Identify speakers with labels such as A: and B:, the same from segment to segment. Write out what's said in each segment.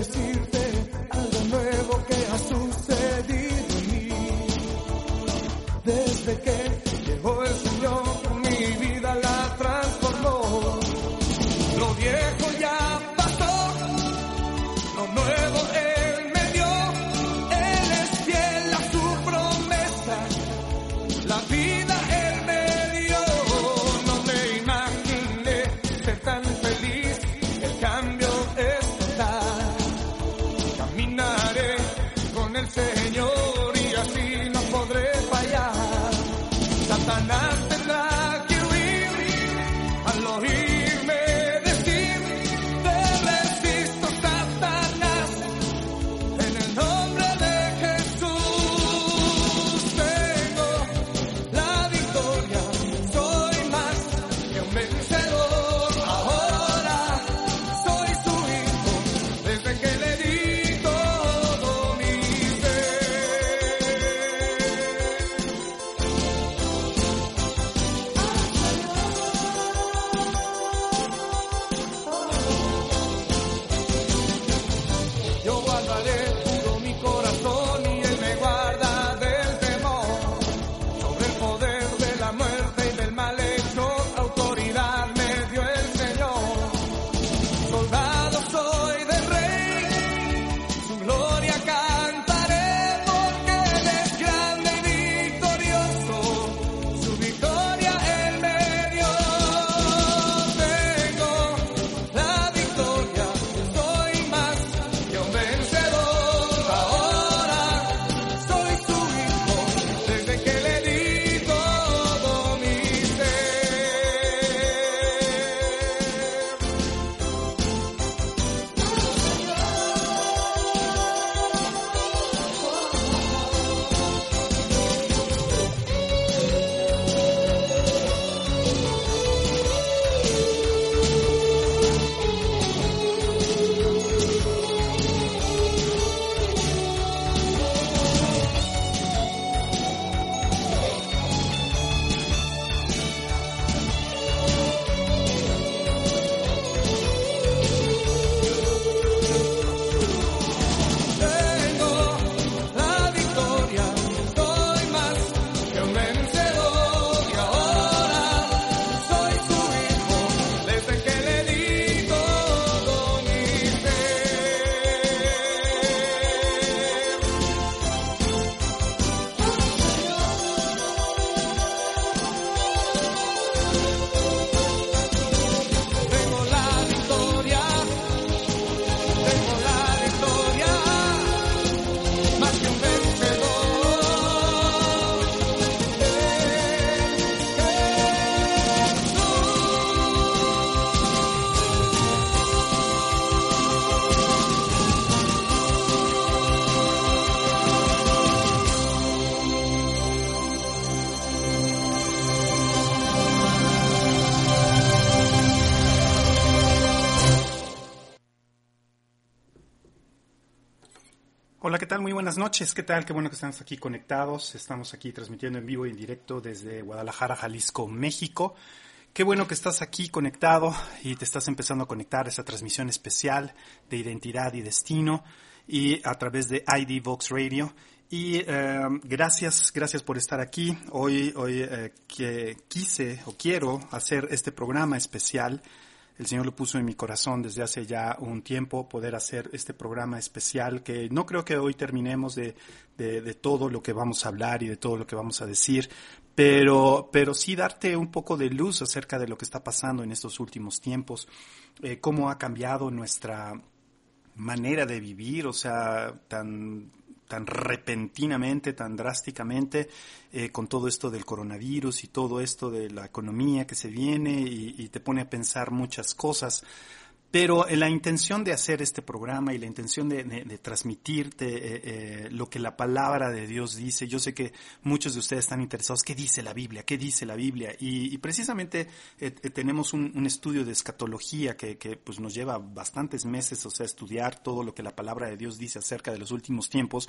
A: decirte
B: buenas noches. ¿Qué tal? Qué bueno que estamos aquí conectados. Estamos aquí transmitiendo en vivo y en directo desde Guadalajara, Jalisco, México. Qué bueno que estás aquí conectado y te estás empezando a conectar a esta transmisión especial de identidad y destino y a través de ID Vox Radio. Y eh, gracias, gracias por estar aquí. Hoy, hoy eh, que quise o quiero hacer este programa especial el Señor lo puso en mi corazón desde hace ya un tiempo poder hacer este programa especial que no creo que hoy terminemos de, de, todo lo que vamos a hablar y de todo lo que vamos a decir, pero, pero sí darte un poco de luz acerca de lo que está pasando en estos últimos tiempos, eh, cómo ha cambiado nuestra manera de vivir, o sea, tan tan repentinamente, tan drásticamente, eh, con todo esto del coronavirus y todo esto de la economía que se viene y, y te pone a pensar muchas cosas. Pero la intención de hacer este programa y la intención de, de, transmitirte eh, eh, lo que la palabra de Dios dice, yo sé que muchos de ustedes están interesados, ¿qué dice la Biblia? ¿Qué dice la Biblia? Y, y precisamente eh, tenemos un, un, estudio de escatología que, que, pues nos lleva bastantes meses, o sea, estudiar todo lo que la palabra de Dios dice acerca de los últimos tiempos.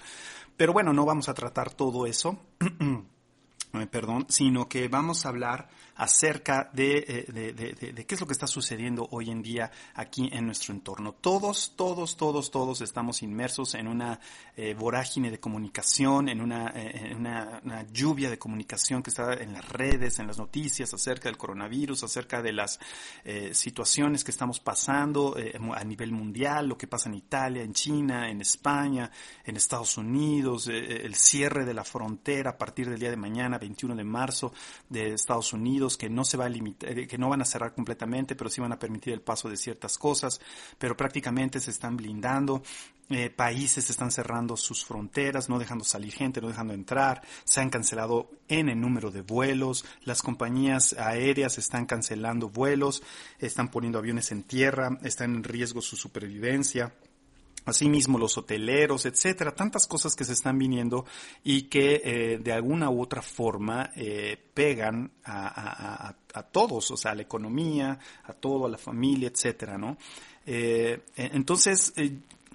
B: Pero bueno, no vamos a tratar todo eso. eh, perdón, sino que vamos a hablar acerca de, de, qué es lo que está sucediendo hoy en día aquí en nuestro entorno. Todos, todos, todos, todos estamos inmersos en una eh, vorágine de comunicación, en, una, eh, una, lluvia de comunicación que está en las redes, en las noticias acerca del coronavirus, acerca de las eh, situaciones que estamos pasando a nivel mundial, lo que pasa en Italia, en China, en España, en Estados Unidos, el cierre de la frontera a partir del día de mañana, 21 de marzo, de Estados Unidos que no se va a limitar, eh, que no van a cerrar completamente, pero sí van a permitir el paso de ciertas cosas, pero prácticamente se están blindando. Eh, países están cerrando sus fronteras, no dejando salir gente, no dejando entrar, se han cancelado en el número de vuelos, las compañías aéreas están cancelando vuelos, están poniendo aviones en tierra, están en riesgo su supervivencia. Asimismo, los hoteleros, etcétera, tantas cosas que se están viniendo y que eh, de alguna u otra forma eh, pegan a, todos, o sea, a la economía, a todo, a la familia, etcétera, ¿no? Eh, entonces,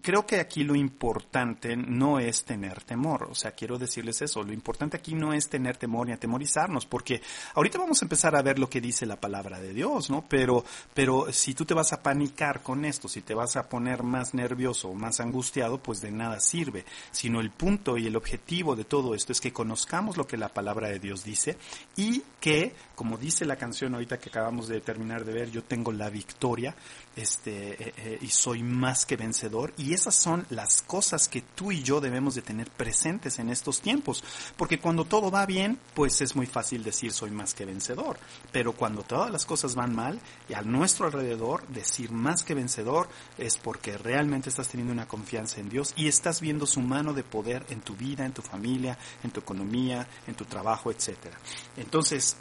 B: creo que aquí lo importante no es tener temor, o sea, quiero decirles eso, lo importante aquí no es tener temor ni atemorizarnos, porque ahorita vamos a empezar a ver lo que dice la palabra de Dios, ¿no? Pero, pero si tú te vas a panicar con esto, si te vas a poner más nervioso o más angustiado, pues de nada sirve, sino el punto y el objetivo de todo esto es que conozcamos lo que la palabra de Dios dice y que, como dice la canción ahorita que acabamos de terminar de ver, yo tengo la victoria, este, eh, eh, y soy más que vencedor, y esas son las cosas que tú y yo debemos de tener presentes en estos tiempos. Porque cuando todo va bien, pues es muy fácil decir soy más que vencedor. Pero cuando todas las cosas van mal y a nuestro alrededor decir más que vencedor es porque realmente estás teniendo una confianza en Dios y estás viendo su mano de poder en tu vida, en tu familia, en tu economía, en tu trabajo, etcétera. Entonces,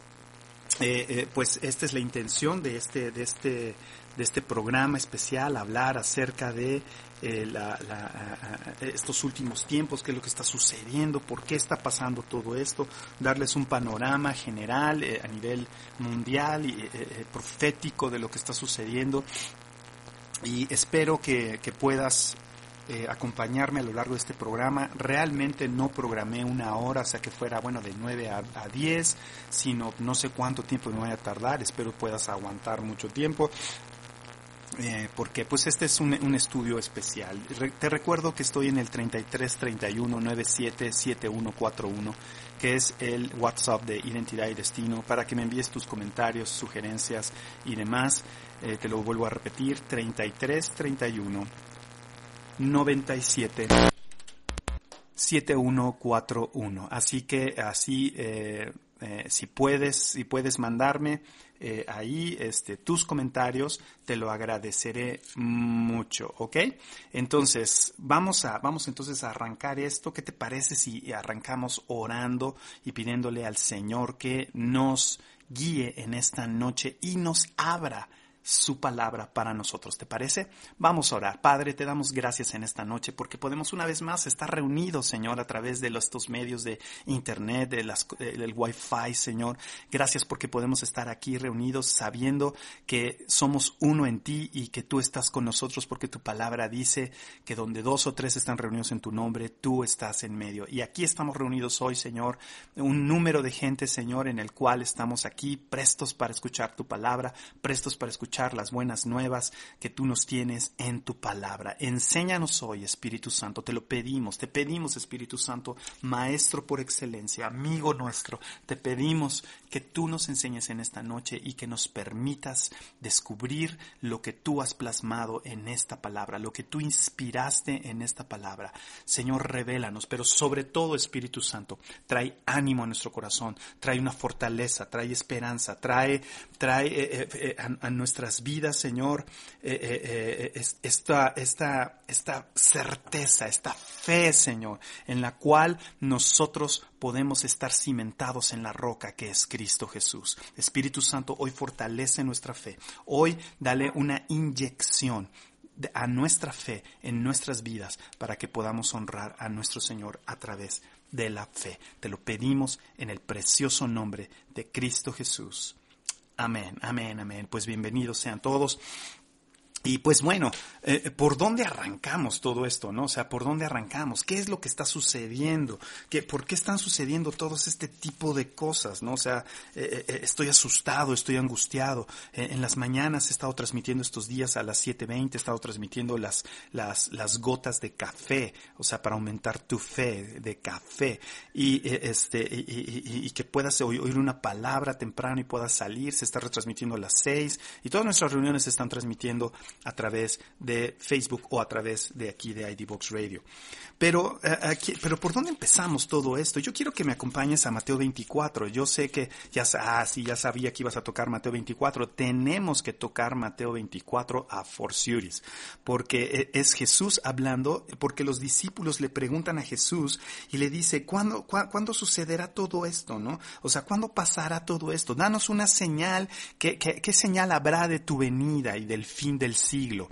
B: eh, eh, pues esta es la intención de este, de este, de este programa especial, hablar acerca de eh, la, la, estos últimos tiempos, qué es lo que está sucediendo, por qué está pasando todo esto, darles un panorama general eh, a nivel mundial y eh, profético de lo que está sucediendo. Y espero que, que puedas acompañarme a lo largo de este programa. Realmente no programé una hora, o sea que fuera, bueno, de 9 a, a 10, sino no sé cuánto tiempo me voy a tardar, espero puedas aguantar mucho tiempo. Eh, porque pues este es un, estudio especial. Te recuerdo que estoy en el 3331977141, que es el WhatsApp de Identidad y Destino, para que me envíes tus comentarios, sugerencias y demás. Eh, te lo vuelvo a repetir, 3331 97 7141. Así que así eh, eh, si puedes, si puedes mandarme eh, ahí este, tus comentarios, te lo agradeceré mucho, ¿ok? Entonces, vamos a, vamos entonces a arrancar esto. ¿Qué te parece si arrancamos orando y pidiéndole al Señor que nos guíe en esta noche y nos abra su palabra para nosotros. ¿Te parece? Vamos a orar. Padre, te damos gracias en esta noche porque podemos una vez más estar reunidos, Señor, a través de estos medios de Internet, del Wi-Fi, Señor. Gracias porque podemos estar aquí reunidos sabiendo que somos uno en ti y que tú estás con nosotros porque tu palabra dice que donde dos o tres están reunidos en tu nombre, tú estás en medio. Y aquí estamos reunidos hoy, Señor, un número de gente, Señor, en el cual estamos aquí prestos para escuchar tu palabra, prestos para escuchar las buenas nuevas que tú nos tienes en tu palabra. Enséñanos hoy, Espíritu Santo, te lo pedimos, te pedimos, Espíritu Santo, Maestro por excelencia, amigo nuestro, te pedimos que tú nos enseñes en esta noche y que nos permitas descubrir lo que tú has plasmado en esta palabra, lo que tú inspiraste en esta palabra. Señor, revélanos, pero sobre todo, Espíritu Santo, trae ánimo a nuestro corazón, trae una fortaleza, trae esperanza, trae, trae eh, eh, eh, a, a nuestra vidas, Señor, eh, eh, eh, esta, esta, esta certeza, esta fe, Señor, en la cual nosotros podemos estar cimentados en la roca que es Cristo Jesús. Espíritu Santo, hoy fortalece nuestra fe. Hoy dale una inyección a nuestra fe en nuestras vidas para que podamos honrar a nuestro Señor a través de la fe. Te lo pedimos en el precioso nombre de Cristo Jesús. Amén, amén, amén. Pues bienvenidos sean todos. Y pues bueno, eh, ¿por dónde arrancamos todo esto, no? O sea, ¿por dónde arrancamos? ¿Qué es lo que está sucediendo? ¿Qué, ¿Por qué están sucediendo todos este tipo de cosas, no? O sea, eh, eh, estoy asustado, estoy angustiado. en las mañanas he estado transmitiendo estos días a las 7.20, he estado transmitiendo las, las, las gotas de café, o sea, para aumentar tu fe de café. Y, este, y, y, que puedas oír una palabra temprano y puedas salir, se está retransmitiendo a las 6 y todas nuestras reuniones se están transmitiendo a través de Facebook o a través de aquí de ID Box Radio. Pero, eh, pero ¿por dónde empezamos todo esto? Yo quiero que me acompañes a Mateo 24. Yo sé que ya, ah, ya sabía que ibas a tocar Mateo 24. Tenemos que tocar Mateo 24 a Forciuris, porque eh, es Jesús hablando, porque los discípulos le preguntan a Jesús y le dice, ¿cuándo, ¿cuándo sucederá todo esto, no? O sea, ¿cuándo pasará todo esto? Danos una señal, ¿qué, qué, qué señal habrá de tu venida y del fin del siglo.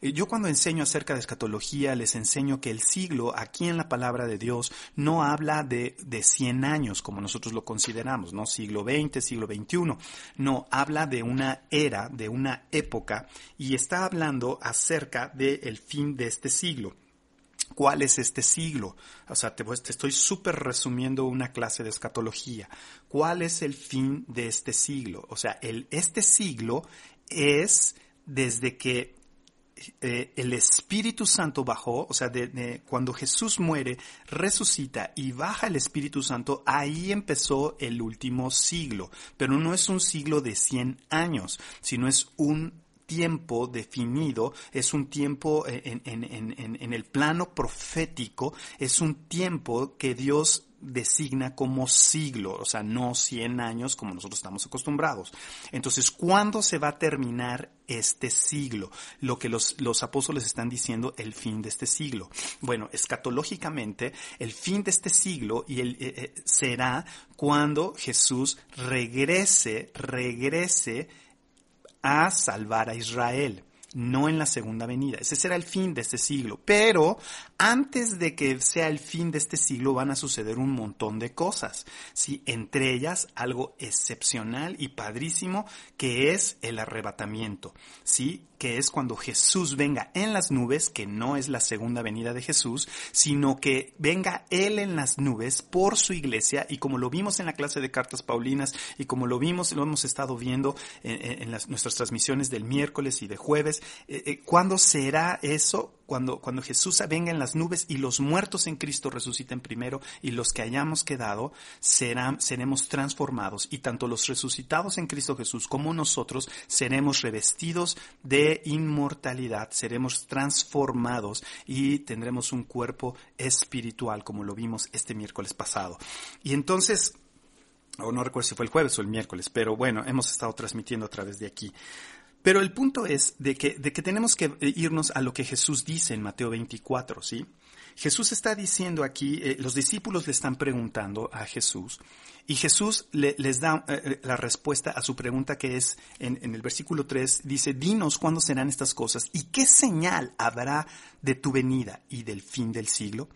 B: Eh, yo cuando enseño acerca de escatología les enseño que el siglo aquí en la palabra de Dios no habla de, de 100 años como nosotros lo consideramos, ¿no? Siglo XX, siglo XXI. No, habla de una era, de una época y está hablando acerca del fin de este siglo. ¿Cuál es este siglo? O sea, te, te estoy súper resumiendo una clase de escatología. ¿Cuál es el fin de este siglo? O sea, el, este siglo es desde que eh, el Espíritu Santo bajó, o sea, de, cuando Jesús muere, resucita y baja el Espíritu Santo, ahí empezó el último siglo. Pero no es un siglo de 100 años, sino es un tiempo definido, es un tiempo en, en, el plano profético, es un tiempo que Dios designa como siglo, o sea, no 100 años como nosotros estamos acostumbrados. Entonces, ¿cuándo se va a terminar este siglo? Lo que los, los apóstoles están diciendo, el fin de este siglo. Bueno, escatológicamente, el fin de este siglo y eh, eh, será cuando Jesús regrese, regrese a salvar a Israel no en la segunda venida. Ese será el fin de este siglo. Pero antes de que sea el fin de este siglo van a suceder un montón de cosas. ¿sí? Entre ellas algo excepcional y padrísimo que es el arrebatamiento. ¿sí? que es cuando Jesús venga en las nubes, que no es la segunda venida de Jesús, sino que venga Él en las nubes por su iglesia y como lo vimos en la clase de cartas paulinas y como lo vimos, lo hemos estado viendo en, las, nuestras transmisiones del miércoles y de jueves, eh, eh, ¿cuándo será eso? cuando, cuando Jesús venga en las nubes y los muertos en Cristo resuciten primero y los que hayamos quedado serán, seremos transformados y tanto los resucitados en Cristo Jesús como nosotros seremos revestidos de inmortalidad, seremos transformados y tendremos un cuerpo espiritual como lo vimos este miércoles pasado. Y entonces, o no recuerdo si fue el jueves o el miércoles, pero bueno, hemos estado transmitiendo a través de aquí. Pero el punto es de que, de que tenemos que irnos a lo que Jesús dice en Mateo 24, ¿sí? Jesús está diciendo aquí, eh, los discípulos le están preguntando a Jesús y Jesús les da eh, eh, la respuesta a su pregunta que es en, en, el versículo 3, dice, dinos cuándo serán estas cosas y qué señal habrá de tu venida y del fin del siglo.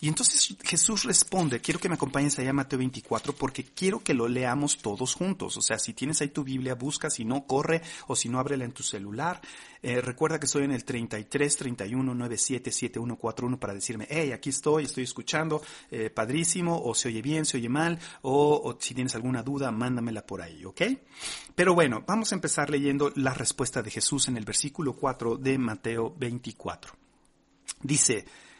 B: Y entonces Jesús responde, quiero que me acompañes allá a Mateo 24 porque quiero que lo leamos todos juntos. O sea, si tienes ahí tu Biblia, busca, si no, corre o si no, ábrela en tu celular. Eh, recuerda que estoy en el 33 31 97 7141 para decirme, hey, aquí estoy, estoy escuchando, eh, padrísimo, o se oye bien, se oye mal, o, o si tienes alguna duda, mándamela por ahí, ¿ok? Pero bueno, vamos a empezar leyendo la respuesta de Jesús en el versículo 4 de Mateo 24. Dice,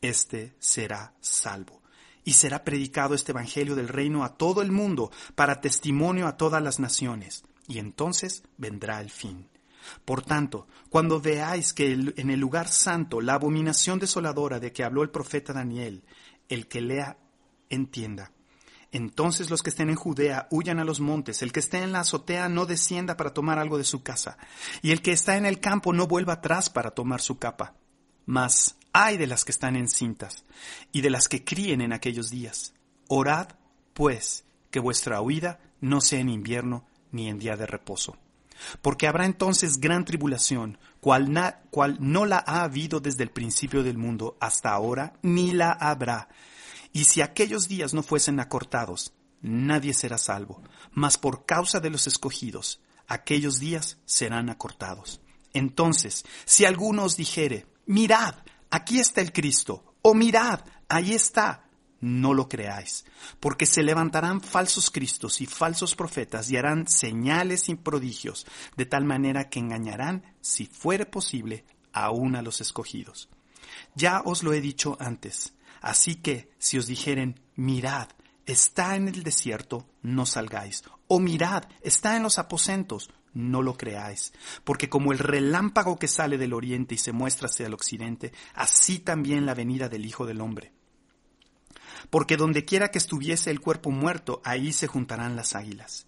B: éste será salvo. Y será predicado este Evangelio del reino a todo el mundo para testimonio a todas las naciones. Y entonces vendrá el fin. Por tanto, cuando veáis que en el lugar santo la abominación desoladora de que habló el profeta Daniel, el que lea, entienda. Entonces los que estén en Judea huyan a los montes, el que esté en la azotea no descienda para tomar algo de su casa, y el que está en el campo no vuelva atrás para tomar su capa. Mas ay de las que están encintas, y de las que críen en aquellos días. Orad, pues, que vuestra huida no sea en invierno ni en día de reposo. Porque habrá entonces gran tribulación, cual, cual no la ha habido desde el principio del mundo hasta ahora, ni la habrá y si aquellos días no fuesen acortados, nadie será salvo, mas por causa de los escogidos, aquellos días serán acortados. Entonces, si alguno os dijere, mirad, aquí está el Cristo, o mirad, ahí está, no lo creáis, porque se levantarán falsos cristos y falsos profetas y harán señales y prodigios, de tal manera que engañarán, si fuere posible, aún a los escogidos. Ya os lo he dicho antes, Así que si os dijeren, mirad, está en el desierto, no salgáis. O mirad, está en los aposentos, no lo creáis. Porque como el relámpago que sale del oriente y se muestra hacia el occidente, así también la venida del Hijo del Hombre. Porque donde quiera que estuviese el cuerpo muerto, ahí se juntarán las águilas.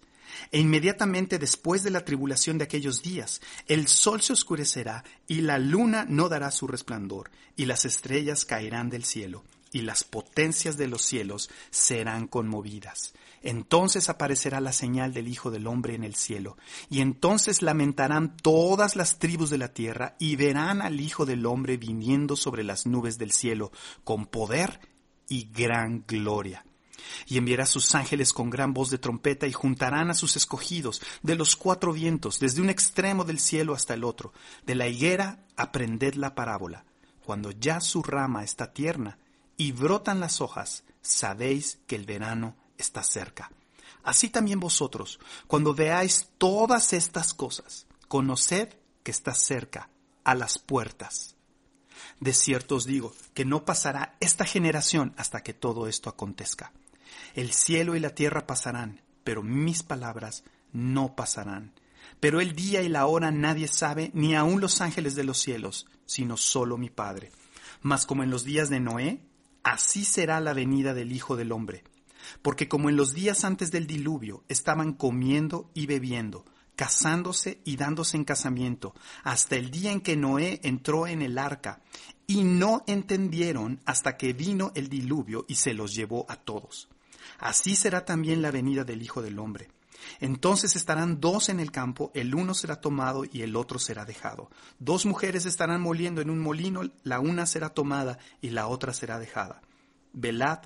B: E inmediatamente después de la tribulación de aquellos días, el sol se oscurecerá y la luna no dará su resplandor, y las estrellas caerán del cielo, y las potencias de los cielos serán conmovidas. Entonces aparecerá la señal del Hijo del Hombre en el cielo, y entonces lamentarán todas las tribus de la tierra, y verán al Hijo del Hombre viniendo sobre las nubes del cielo, con poder y gran gloria. Y enviará sus ángeles con gran voz de trompeta y juntarán a sus escogidos de los cuatro vientos, desde un extremo del cielo hasta el otro. De la higuera aprended la parábola. Cuando ya su rama está tierna, y brotan las hojas, sabéis que el verano está cerca. Así también vosotros, cuando veáis todas estas cosas, conoced que está cerca, a las puertas. De cierto os digo que no pasará esta generación hasta que todo esto acontezca. El cielo y la tierra pasarán, pero mis palabras no pasarán. Pero el día y la hora nadie sabe, ni aun los ángeles de los cielos, sino solo mi Padre. Mas como en los días de Noé, así será la venida del Hijo del Hombre. Porque como en los días antes del diluvio estaban comiendo y bebiendo, casándose y dándose en casamiento, hasta el día en que Noé entró en el arca, y no entendieron hasta que vino el diluvio y se los llevó a todos. Así será también la venida del Hijo del Hombre. Entonces estarán dos en el campo, el uno será tomado y el otro será dejado. Dos mujeres estarán moliendo en un molino, la una será tomada y la otra será dejada. Velad,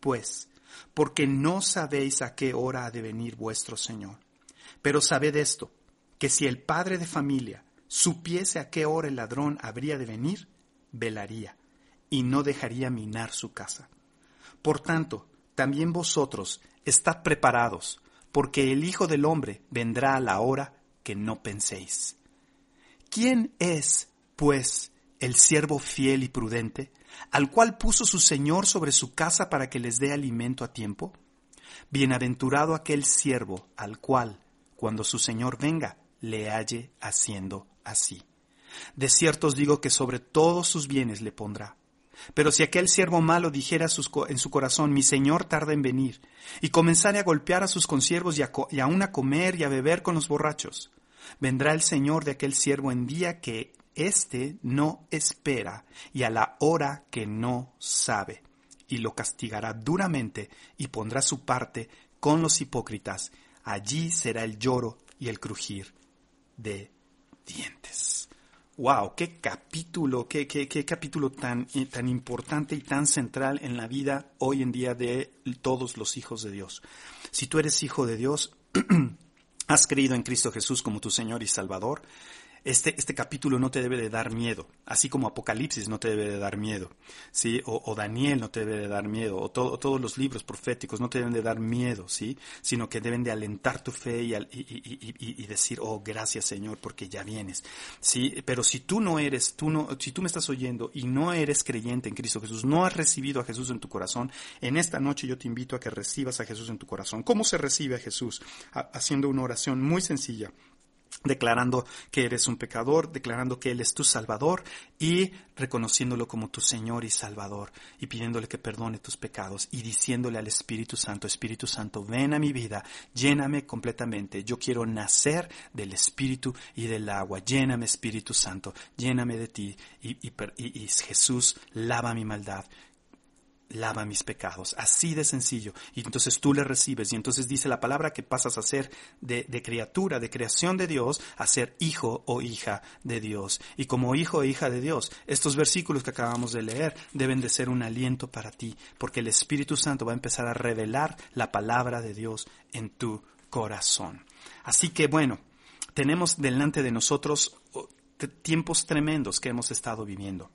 B: pues, porque no sabéis a qué hora ha de venir vuestro Señor. Pero sabed esto, que si el padre de familia supiese a qué hora el ladrón habría de venir, velaría y no dejaría minar su casa. Por tanto, también vosotros estad preparados, porque el Hijo del Hombre vendrá a la hora que no penséis. ¿Quién es, pues, el siervo fiel y prudente, al cual puso su Señor sobre su casa para que les dé alimento a tiempo? Bienaventurado aquel siervo al cual, cuando su Señor venga, le halle haciendo así. De cierto os digo que sobre todos sus bienes le pondrá. Pero si aquel siervo malo dijera en su corazón, mi señor tarda en venir, y comenzare a golpear a sus consiervos y, a, y aún a comer y a beber con los borrachos, vendrá el señor de aquel siervo en día que éste no espera y a la hora que no sabe, y lo castigará duramente y pondrá su parte con los hipócritas. Allí será el lloro y el crujir de dientes wow, qué capítulo, qué, qué, qué capítulo tan, eh, tan importante y tan central en la vida hoy en día de todos los hijos de Dios. Si tú eres hijo de Dios, has creído en Cristo Jesús como tu Señor y Salvador, este, este capítulo no te debe de dar miedo, así como Apocalipsis no te debe de dar miedo, ¿sí? O, Daniel no te debe de dar miedo, o, todos los libros proféticos no te deben de dar miedo, ¿sí? Sino que deben de alentar tu fe y, y, decir, oh, gracias Señor, porque ya vienes, ¿sí? Pero si tú no eres, tú no, si tú me estás oyendo y no eres creyente en Cristo Jesús, no has recibido a Jesús en tu corazón, en esta noche yo te invito a que recibas a Jesús en tu corazón. ¿Cómo se recibe a Jesús? haciendo una oración muy sencilla declarando que eres un pecador, declarando que Él es tu Salvador y reconociéndolo como tu Señor y Salvador y pidiéndole que perdone tus pecados y diciéndole al Espíritu Santo, Espíritu Santo, ven a mi vida, lléname completamente, yo quiero nacer del Espíritu y del agua, lléname Espíritu Santo, lléname de ti y, y Jesús lava mi maldad, lava mis pecados. Así de sencillo. Y entonces tú le recibes. Y entonces dice la palabra que pasas a ser de, criatura, de creación de Dios, a ser hijo o hija de Dios. Y como hijo o hija de Dios, estos versículos que acabamos de leer deben de ser un aliento para ti, porque el Espíritu Santo va a empezar a revelar la palabra de Dios en tu corazón. Así que bueno, tenemos delante de nosotros tiempos tremendos que hemos estado viviendo.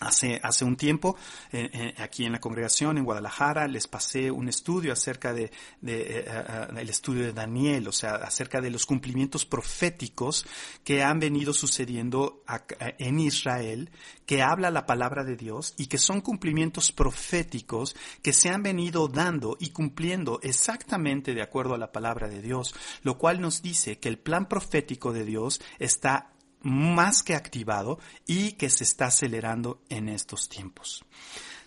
B: Hace, hace un tiempo, eh, eh, aquí en la congregación en Guadalajara, les pasé un estudio acerca de, de eh, el estudio de Daniel, o sea, acerca de los cumplimientos proféticos que han venido sucediendo en Israel, que habla la palabra de Dios y que son cumplimientos proféticos que se han venido dando y cumpliendo exactamente de acuerdo a la palabra de Dios, lo cual nos dice que el plan profético de Dios está más que activado y que se está acelerando en estos tiempos.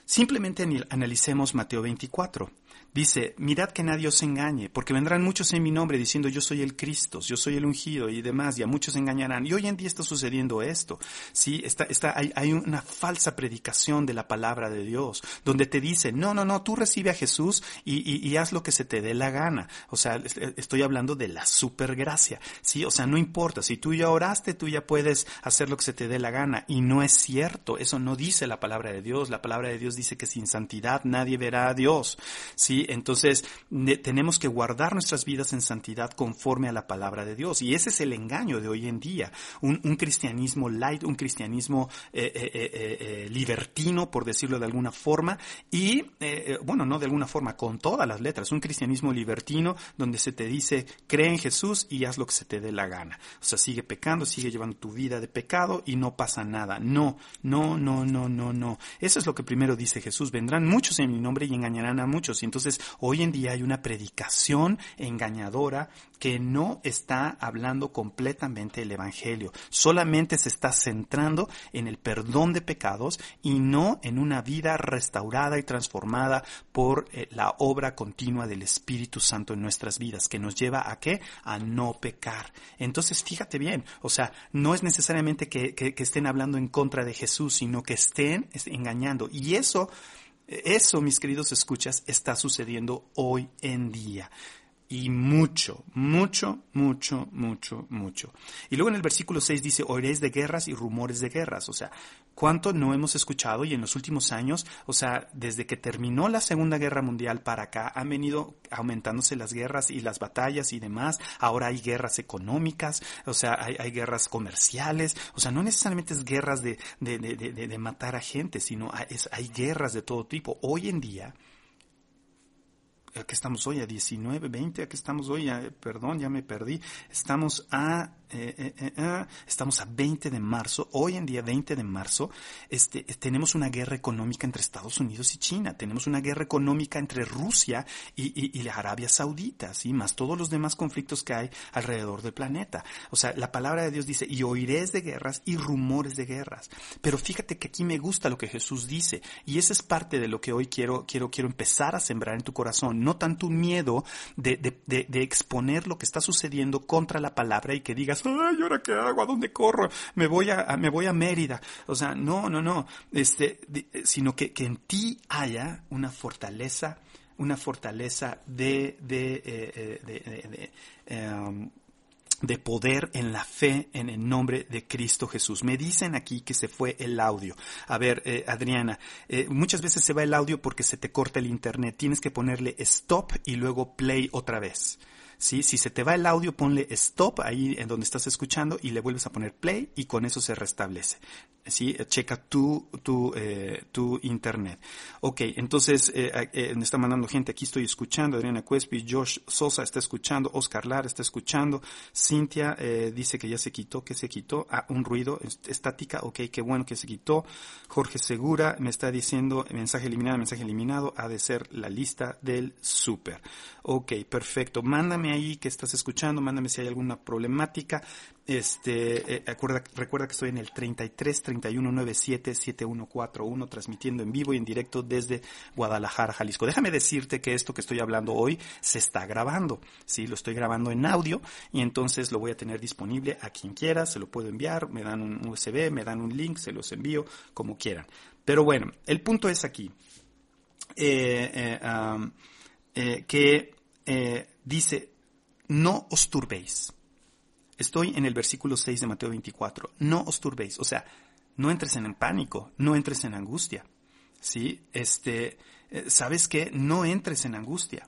B: Simplemente analicemos Mateo 24. Dice, mirad que nadie os engañe, porque vendrán muchos en mi nombre diciendo yo soy el Cristo, yo soy el ungido y demás, y a muchos engañarán. Y hoy en día está sucediendo esto. Sí, está, está, hay, hay una falsa predicación de la palabra de Dios, donde te dice, no, no, no, tú recibe a Jesús y, y, haz lo que se te dé la gana. O sea, estoy hablando de la supergracia. Sí, o sea, no importa, si tú ya oraste, tú ya puedes hacer lo que se te dé la gana. Y no es cierto, eso no dice la palabra de Dios. La palabra de Dios dice que sin santidad nadie verá a Dios. Sí, entonces tenemos que guardar nuestras vidas en santidad conforme a la palabra de Dios. Y ese es el engaño de hoy en día. Un, cristianismo light, un cristianismo eh, eh, eh, libertino, por decirlo de alguna forma. Y, bueno, no de alguna forma, con todas las letras. Un cristianismo libertino donde se te dice, cree en Jesús y haz lo que se te dé la gana. O sea, sigue pecando, sigue llevando tu vida de pecado y no pasa nada. No, no, no, no, no, no. Eso es lo que primero dice Jesús. Vendrán muchos en mi nombre y engañarán a muchos. Y entonces hoy en día hay una predicación engañadora que no está hablando completamente el Evangelio, solamente se está centrando en el perdón de pecados y no en una vida restaurada y transformada por eh, la obra continua del Espíritu Santo en nuestras vidas, que nos lleva a qué? A no pecar. Entonces, fíjate bien, o sea, no es necesariamente que, que estén hablando en contra de Jesús, sino que estén engañando. Y eso eso, mis queridos escuchas, está sucediendo hoy en día. Y mucho, mucho, mucho, mucho, mucho. Y luego en el versículo 6 dice, oiréis de guerras y rumores de guerras. O sea, ¿cuánto no hemos escuchado? Y en los últimos años, o sea, desde que terminó la Segunda Guerra Mundial para acá, han venido aumentándose las guerras y las batallas y demás. Ahora hay guerras económicas, o sea, hay, guerras comerciales. O sea, no necesariamente es guerras de, de, de, de matar a gente, sino hay guerras de todo tipo. Hoy en día, aquí estamos hoy a 19, 20, aquí estamos hoy perdón, ya me perdí, estamos a eh, eh, eh, eh, estamos a 20 de marzo, hoy en día 20 de marzo, este, tenemos una guerra económica entre Estados Unidos y China, tenemos una guerra económica entre Rusia y, y, la Arabia Saudita, ¿sí? más todos los demás conflictos que hay alrededor del planeta. O sea, la palabra de Dios dice, y oiréis de guerras y rumores de guerras. Pero fíjate que aquí me gusta lo que Jesús dice, y esa es parte de lo que hoy quiero, quiero, quiero empezar a sembrar en tu corazón, no tanto un miedo de, de, de exponer lo que está sucediendo contra la palabra y que digas, ay, ¿ahora qué hago? ¿A dónde corro? Me voy a, me voy a Mérida. O sea, no, no, no, este, sino que, que en ti haya una fortaleza, una fortaleza de, de, eh, eh, de, em, de poder en la fe en el nombre de Cristo Jesús. Me dicen aquí que se fue el audio. A ver, eh, Adriana, muchas veces se va el audio porque se te corta el internet. Tienes que ponerle stop y luego play otra vez. ¿Sí? Si se te va el audio, ponle stop ahí en donde estás escuchando y le vuelves a poner play y con eso se restablece. ¿sí? Checa tu, tu, eh, tu internet. Ok, entonces eh, eh, me está mandando gente, aquí estoy escuchando, Adriana Cuespi, Josh Sosa está escuchando, Oscar Lara está escuchando, Cintia dice que ya se quitó, que se quitó, ah, un ruido, estática, ok, qué bueno que se quitó, Jorge Segura me está diciendo mensaje eliminado, mensaje eliminado, ha de ser la lista del súper. Ok, perfecto, mándame ahí que estás escuchando, mándame si hay alguna problemática, este, eh, recuerda, recuerda que estoy en el 33 31 97 7141 transmitiendo en vivo y en directo desde Guadalajara, Jalisco. Déjame decirte que esto que estoy hablando hoy se está grabando. Sí, lo estoy grabando en audio y entonces lo voy a tener disponible a quien quiera, se lo puedo enviar, me dan un USB, me dan un link, se los envío como quieran. Pero bueno, el punto es aquí. Eh, eh, que dice, no os turbéis. Estoy en el versículo 6 de Mateo 24. No os turbéis. O sea, no entres en pánico, no entres en angustia. ¿Sí? Este, eh, ¿sabes qué? No entres en angustia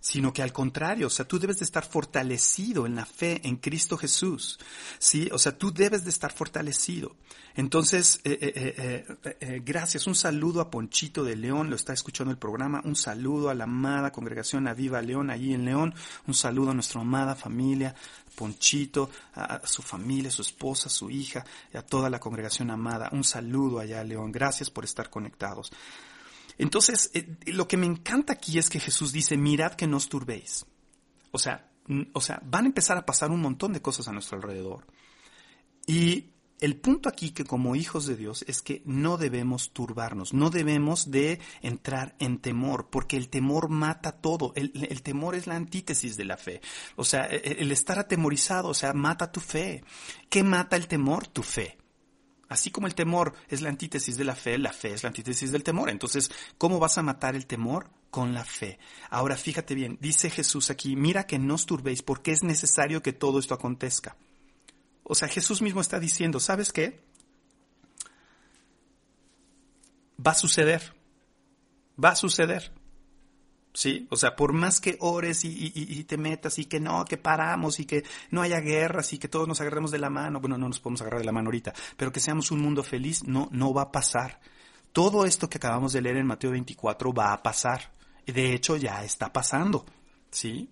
B: sino que al contrario, o sea, tú debes de estar fortalecido en la fe en Cristo Jesús, ¿sí? O sea, tú debes de estar fortalecido. Entonces, eh, eh, eh, gracias, un saludo a Ponchito de León, lo está escuchando el programa, un saludo a la amada congregación Aviva León, allí en León, un saludo a nuestra amada familia, Ponchito, a, su familia, a su esposa, a su hija, y a toda la congregación amada, un saludo allá, León, gracias por estar conectados. Entonces, eh, lo que me encanta aquí es que Jesús dice, mirad que no os turbéis. O sea, o sea, van a empezar a pasar un montón de cosas a nuestro alrededor. Y el punto aquí que como hijos de Dios es que no debemos turbarnos, no debemos de entrar en temor, porque el temor mata todo. El, temor es la antítesis de la fe. O sea, el, el estar atemorizado, o sea, mata tu fe. ¿Qué mata el temor? Tu fe. Así como el temor es la antítesis de la fe, la fe es la antítesis del temor. Entonces, ¿cómo vas a matar el temor? Con la fe. Ahora, fíjate bien, dice Jesús aquí, mira que no os turbéis porque es necesario que todo esto acontezca. O sea, Jesús mismo está diciendo, ¿sabes qué? Va a suceder. Va a suceder. ¿Sí? O sea, por más que ores y, y, y, te metas y que no, que paramos y que no haya guerras y que todos nos agarremos de la mano, bueno, no nos podemos agarrar de la mano ahorita, pero que seamos un mundo feliz, no, no va a pasar. Todo esto que acabamos de leer en Mateo 24 va a pasar. De hecho, ya está pasando, ¿sí?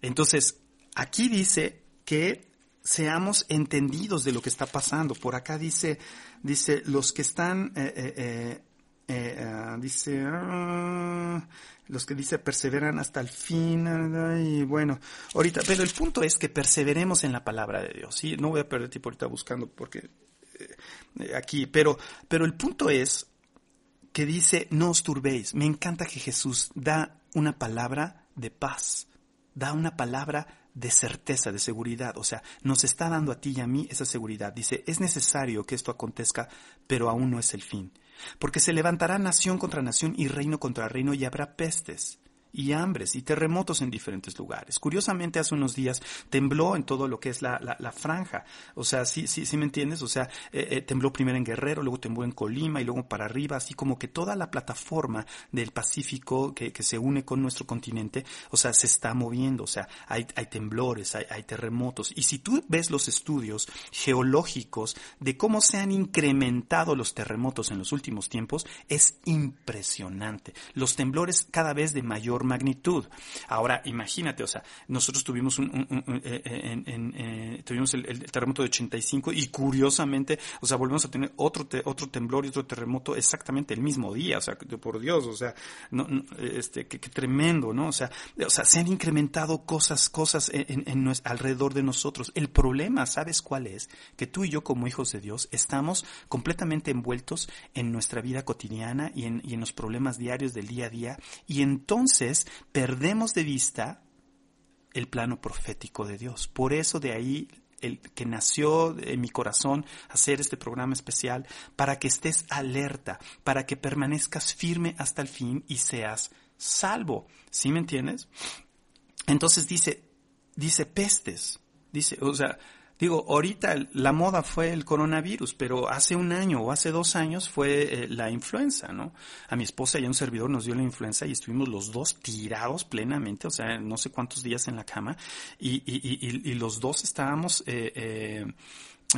B: Entonces, aquí dice que seamos entendidos de lo que está pasando. Por acá dice, dice, los que están, eh, eh, eh, eh dice, uh, los que dice perseveran hasta el fin, y bueno, ahorita, pero el punto es que perseveremos en la palabra de Dios, ¿sí? No voy a perder tiempo ahorita buscando porque eh, aquí, pero, pero el punto es que dice, no os turbéis. Me encanta que Jesús da una palabra de paz, da una palabra de certeza, de seguridad. O sea, nos está dando a ti y a mí esa seguridad. Dice, es necesario que esto acontezca, pero aún no es el fin. Porque se levantará nación contra nación y reino contra reino y habrá pestes y hambres y terremotos en diferentes lugares. Curiosamente, hace unos días tembló en todo lo que es la, la, franja. O sea, sí, sí, sí me entiendes. O sea, eh, eh, tembló primero en Guerrero, luego tembló en Colima y luego para arriba, así como que toda la plataforma del Pacífico que, que se une con nuestro continente, o sea, se está moviendo. O sea, hay, hay temblores, hay, hay terremotos. Y si tú ves los estudios geológicos de cómo se han incrementado los terremotos en los últimos tiempos, es impresionante. Los temblores cada vez de mayor magnitud. Ahora, imagínate, o sea, nosotros tuvimos un, eh, eh, eh, tuvimos el, terremoto de 85 y curiosamente, o sea, volvemos a tener otro otro temblor y otro terremoto exactamente el mismo día, o sea, por Dios, o sea, no, este, qué, tremendo, ¿no? O sea, o sea, se han incrementado cosas, cosas en, en, alrededor de nosotros. El problema, ¿sabes cuál es? Que tú y yo como hijos de Dios estamos completamente envueltos en nuestra vida cotidiana y en, y en los problemas diarios del día a día y entonces perdemos de vista el plano profético de Dios. Por eso de ahí el que nació en mi corazón hacer este programa especial para que estés alerta, para que permanezcas firme hasta el fin y seas salvo. ¿Sí me entiendes? Entonces dice, dice pestes, dice, o sea, Digo, ahorita la moda fue el coronavirus, pero hace un año o hace dos años fue eh, la influenza, ¿no? A mi esposa y a un servidor nos dio la influenza y estuvimos los dos tirados plenamente, o sea, no sé cuántos días en la cama, y, y, y, y los dos estábamos... Eh, eh,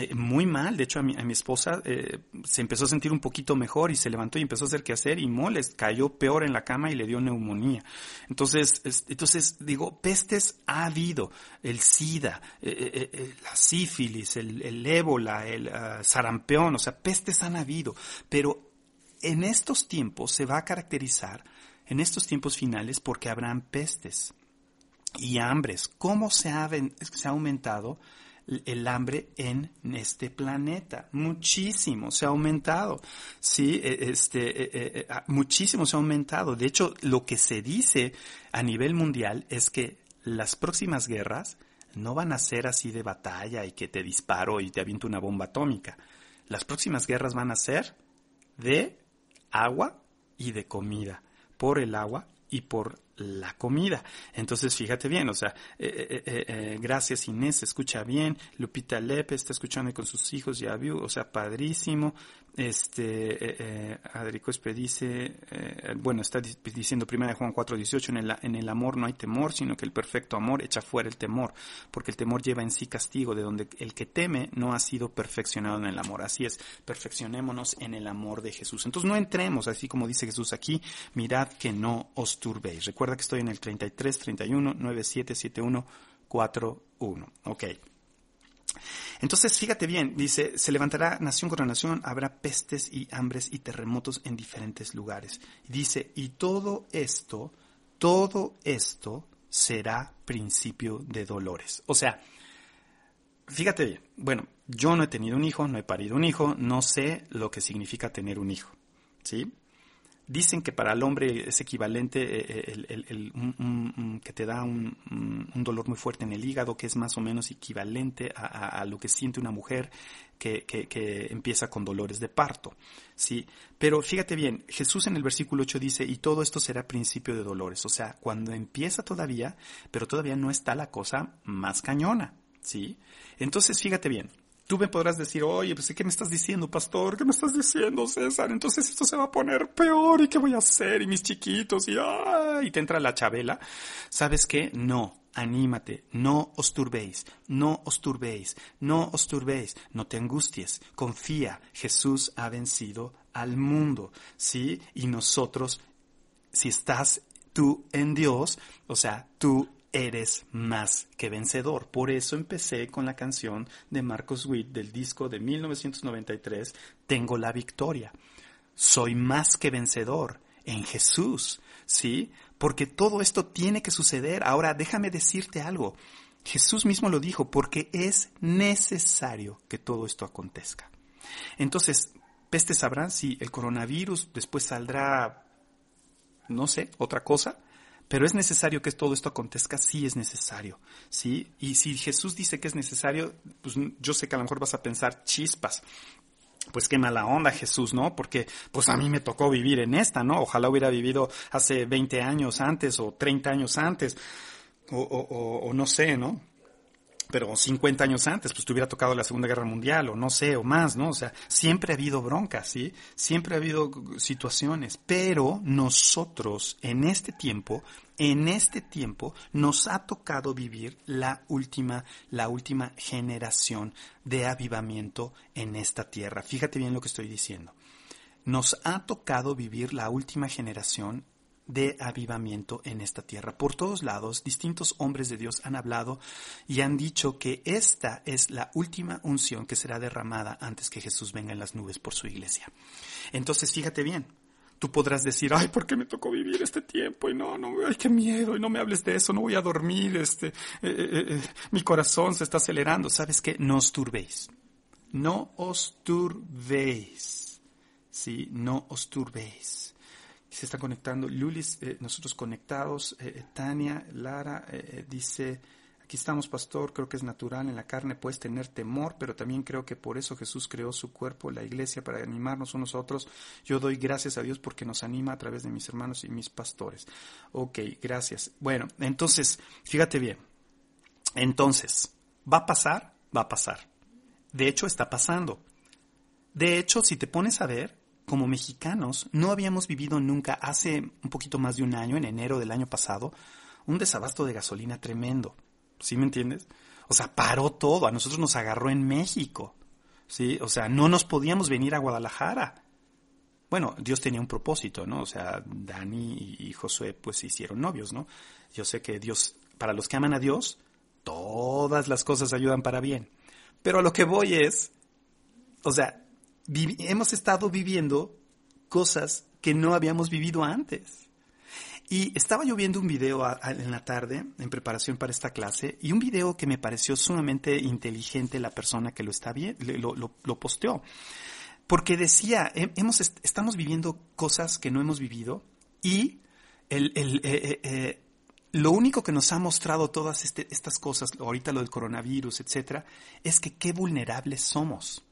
B: eh, muy mal. De hecho, a mi, a mi esposa eh, se empezó a sentir un poquito mejor y se levantó y empezó a hacer qué hacer y moles, cayó peor en la cama y le dio neumonía. Entonces, entonces digo, pestes ha habido. El SIDA, eh, la sífilis, el, el ébola, el uh, sarampión, o sea, pestes han habido. Pero en estos tiempos se va a caracterizar, en estos tiempos finales, porque habrán pestes y hambres. ¿Cómo se ha, se ha aumentado? El hambre en este planeta. Muchísimo se ha aumentado. Sí, e, este, e, e, muchísimo se ha aumentado. De hecho, lo que se dice a nivel mundial es que las próximas guerras no van a ser así de batalla y que te disparo y te aviento una bomba atómica. Las próximas guerras van a ser de agua y de comida. Por el agua y por la comida. Entonces, fíjate bien, o sea, eh, eh, eh, gracias Inés, escucha bien, Lupita Lepe está escuchando con sus hijos, ya vio, o sea, padrísimo, este, eh, eh, Adrico dice, eh, bueno, está diciendo primera de Juan 4.18, en el, en el amor no hay temor, sino que el perfecto amor echa fuera el temor, porque el temor lleva en sí castigo, de donde el que teme no ha sido perfeccionado en el amor. Así es, perfeccionémonos en el amor de Jesús. Entonces no entremos, así como dice Jesús aquí, mirad que no os turbéis. Recuerda que estoy en el 33, 31, 97, 71, 41. Ok. Entonces, fíjate bien, dice, se levantará nación contra nación, habrá pestes y hambres y terremotos en diferentes lugares. dice, y todo esto, todo esto será principio de dolores. O sea, fíjate bien, bueno, yo no he tenido un hijo, no he parido un hijo, no sé lo que significa tener un hijo, ¿sí? Dicen que para el hombre es equivalente eh, eh, el, que te da un, dolor muy fuerte en el hígado, que es más o menos equivalente a, lo que siente una mujer que, que, empieza con dolores de parto. ¿sí? Pero fíjate bien, Jesús en el versículo 8 dice, y todo esto será principio de dolores. O sea, cuando empieza todavía, pero todavía no está la cosa más cañona. ¿sí? Entonces, fíjate bien, Tú me podrás decir, oye, pues ¿qué me estás diciendo, pastor? ¿Qué me estás diciendo, César? Entonces esto se va a poner peor y qué voy a hacer y mis chiquitos y, y te entra la chabela. ¿Sabes qué? No, anímate, no os turbéis, no os turbéis, no os turbéis, no te angusties, confía, Jesús ha vencido al mundo, ¿sí? Y nosotros, si estás tú en Dios, o sea, tú eres más que vencedor. Por eso empecé con la canción de Marcos Witt del disco de 1993, Tengo la victoria. Soy más que vencedor en Jesús, ¿sí? Porque todo esto tiene que suceder. Ahora déjame decirte algo. Jesús mismo lo dijo, porque es necesario que todo esto acontezca. Entonces, peste sabrán si el coronavirus después saldrá, no sé, otra cosa, pero es necesario que todo esto acontezca, sí es necesario, ¿sí? Y si Jesús dice que es necesario, pues yo sé que a lo mejor vas a pensar chispas. Pues qué mala onda Jesús, ¿no? Porque pues a mí me tocó vivir en esta, ¿no? Ojalá hubiera vivido hace 20 años antes o 30 años antes o, o, o no sé, ¿no? Pero 50 años antes, pues te hubiera tocado la Segunda Guerra Mundial, o no sé, o más, ¿no? O sea, siempre ha habido broncas, ¿sí? Siempre ha habido situaciones, pero nosotros en este tiempo, en este tiempo, nos ha tocado vivir la última, la última generación de avivamiento en esta tierra. Fíjate bien lo que estoy diciendo. Nos ha tocado vivir la última generación de avivamiento en esta tierra. Por todos lados, distintos hombres de Dios han hablado y han dicho que esta es la última unción que será derramada antes que Jesús venga en las nubes por su iglesia. Entonces, fíjate bien, tú podrás decir, ay, ¿por qué me tocó vivir este tiempo? Y no, no, ay, qué miedo, y no me hables de eso, no voy a dormir, este, eh, eh, eh, mi corazón se está acelerando. ¿Sabes qué? No os turbéis. No os turbéis. Sí, no os turbéis se está conectando. Lulis, eh, nosotros conectados. Eh, eh, Tania, Lara, dice, aquí estamos, pastor, creo que es natural en la carne, puedes tener temor, pero también creo que por eso Jesús creó su cuerpo, la iglesia, para animarnos unos a otros. Yo doy gracias a Dios porque nos anima a través de mis hermanos y mis pastores. Ok, gracias. Bueno, entonces, fíjate bien. Entonces, ¿va a pasar? va a pasar. De hecho, está pasando. De hecho, si te pones a ver, como mexicanos, no habíamos vivido nunca hace un poquito más de un año, en enero del año pasado, un desabasto de gasolina tremendo. ¿Sí me entiendes? O sea, paró todo. A nosotros nos agarró en México. ¿Sí? O sea, no nos podíamos venir a Guadalajara. Bueno, Dios tenía un propósito, ¿no? O sea, Dani y Josué pues se hicieron novios, ¿no? Yo sé que Dios, para los que aman a Dios, todas las cosas ayudan para bien. Pero a lo que voy es, o sea, hemos estado viviendo cosas que no habíamos vivido antes. Y estaba yo viendo un video en la tarde en preparación para esta clase y un video que me pareció sumamente inteligente la persona que lo está bien, lo, lo, posteó. Porque decía, hemos, estamos viviendo cosas que no hemos vivido y el, el, eh, eh, eh, lo único que nos ha mostrado todas este, estas cosas, ahorita lo del coronavirus, etcétera, es que qué vulnerables somos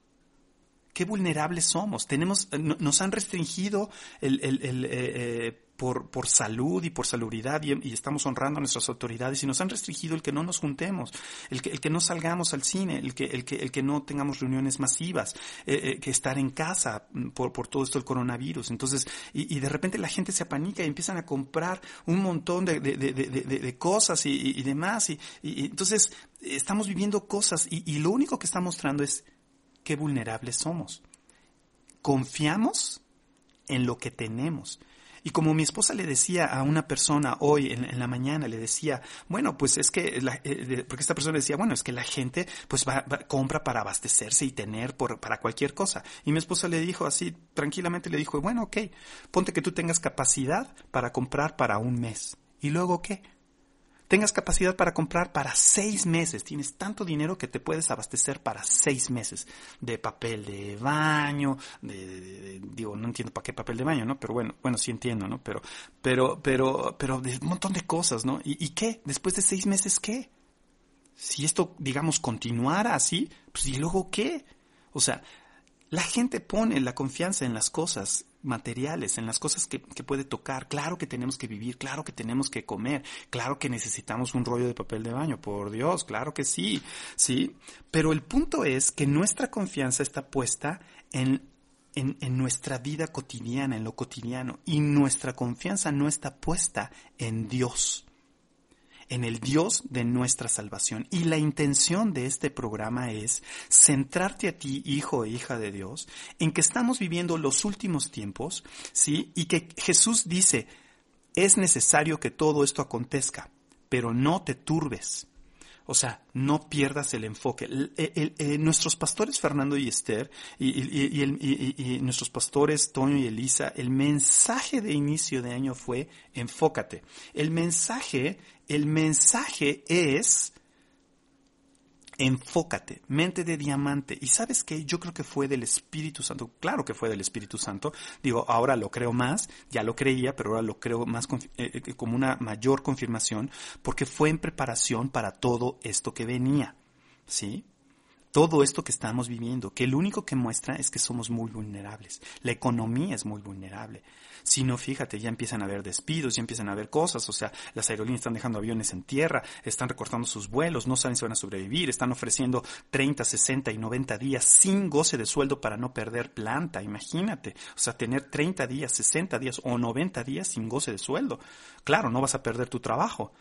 B: qué vulnerables somos. Tenemos, eh, nos han restringido el, el, el, eh, eh, por, por, salud y por salubridad y, estamos honrando a nuestras autoridades y nos han restringido el que no nos juntemos, el que, el que no salgamos al cine, el que, el que, el que no tengamos reuniones masivas, eh, que estar en casa mm, por, por todo esto del coronavirus. Entonces, y, de repente la gente se apanica y empiezan a comprar un montón de, de, de, de cosas y, y, demás. Y entonces estamos viviendo cosas y lo único que está mostrando es qué vulnerables somos. Confiamos en lo que tenemos. Y como mi esposa le decía a una persona hoy en, la mañana, le decía, bueno, pues es que, eh, porque esta persona decía, bueno, es que la gente pues va, compra para abastecerse y tener por, para cualquier cosa. Y mi esposa le dijo así, tranquilamente le dijo, bueno, ok, ponte que tú tengas capacidad para comprar para un mes. ¿Y luego qué? Tengas capacidad para comprar para seis meses. Tienes tanto dinero que te puedes abastecer para seis meses de papel de baño, de, digo, no entiendo para qué papel de baño, ¿no? Pero bueno, bueno, sí entiendo, ¿no? Pero, pero, pero, pero de un montón de cosas, ¿no? ¿Y, y qué? Después de seis meses, ¿qué? Si esto, digamos, continuara así, pues ¿y luego qué? O sea, la gente pone la confianza en las cosas materiales, en las cosas que, puede tocar. Claro que tenemos que vivir, claro que tenemos que comer, claro que necesitamos un rollo de papel de baño, por Dios, claro que sí, sí. Pero el punto es que nuestra confianza está puesta en, en, en nuestra vida cotidiana, en lo cotidiano, y nuestra confianza no está puesta en Dios en el Dios de nuestra salvación. Y la intención de este programa es centrarte a ti, hijo e hija de Dios, en que estamos viviendo los últimos tiempos, ¿sí? Y que Jesús dice, es necesario que todo esto acontezca, pero no te turbes. O sea, no pierdas el enfoque. nuestros pastores Fernando y Esther y, nuestros pastores Toño y Elisa, el mensaje de inicio de año fue enfócate. El mensaje, el mensaje es enfócate, mente de diamante. Y sabes qué, yo creo que fue del Espíritu Santo, claro que fue del Espíritu Santo, digo, ahora lo creo más, ya lo creía, pero ahora lo creo más eh, eh, como una mayor confirmación, porque fue en preparación para todo esto que venía, ¿sí? Todo esto que estamos viviendo, que el único que muestra es que somos muy vulnerables. La economía es muy vulnerable. Si no, fíjate, ya empiezan a haber despidos, ya empiezan a haber cosas, o sea, las aerolíneas están dejando aviones en tierra, están recortando sus vuelos, no saben si van a sobrevivir, están ofreciendo 30, 60 y 90 días sin goce de sueldo para no perder planta, imagínate, o sea, tener 30 días, 60 días o 90 días sin goce de sueldo. Claro, no vas a perder tu trabajo,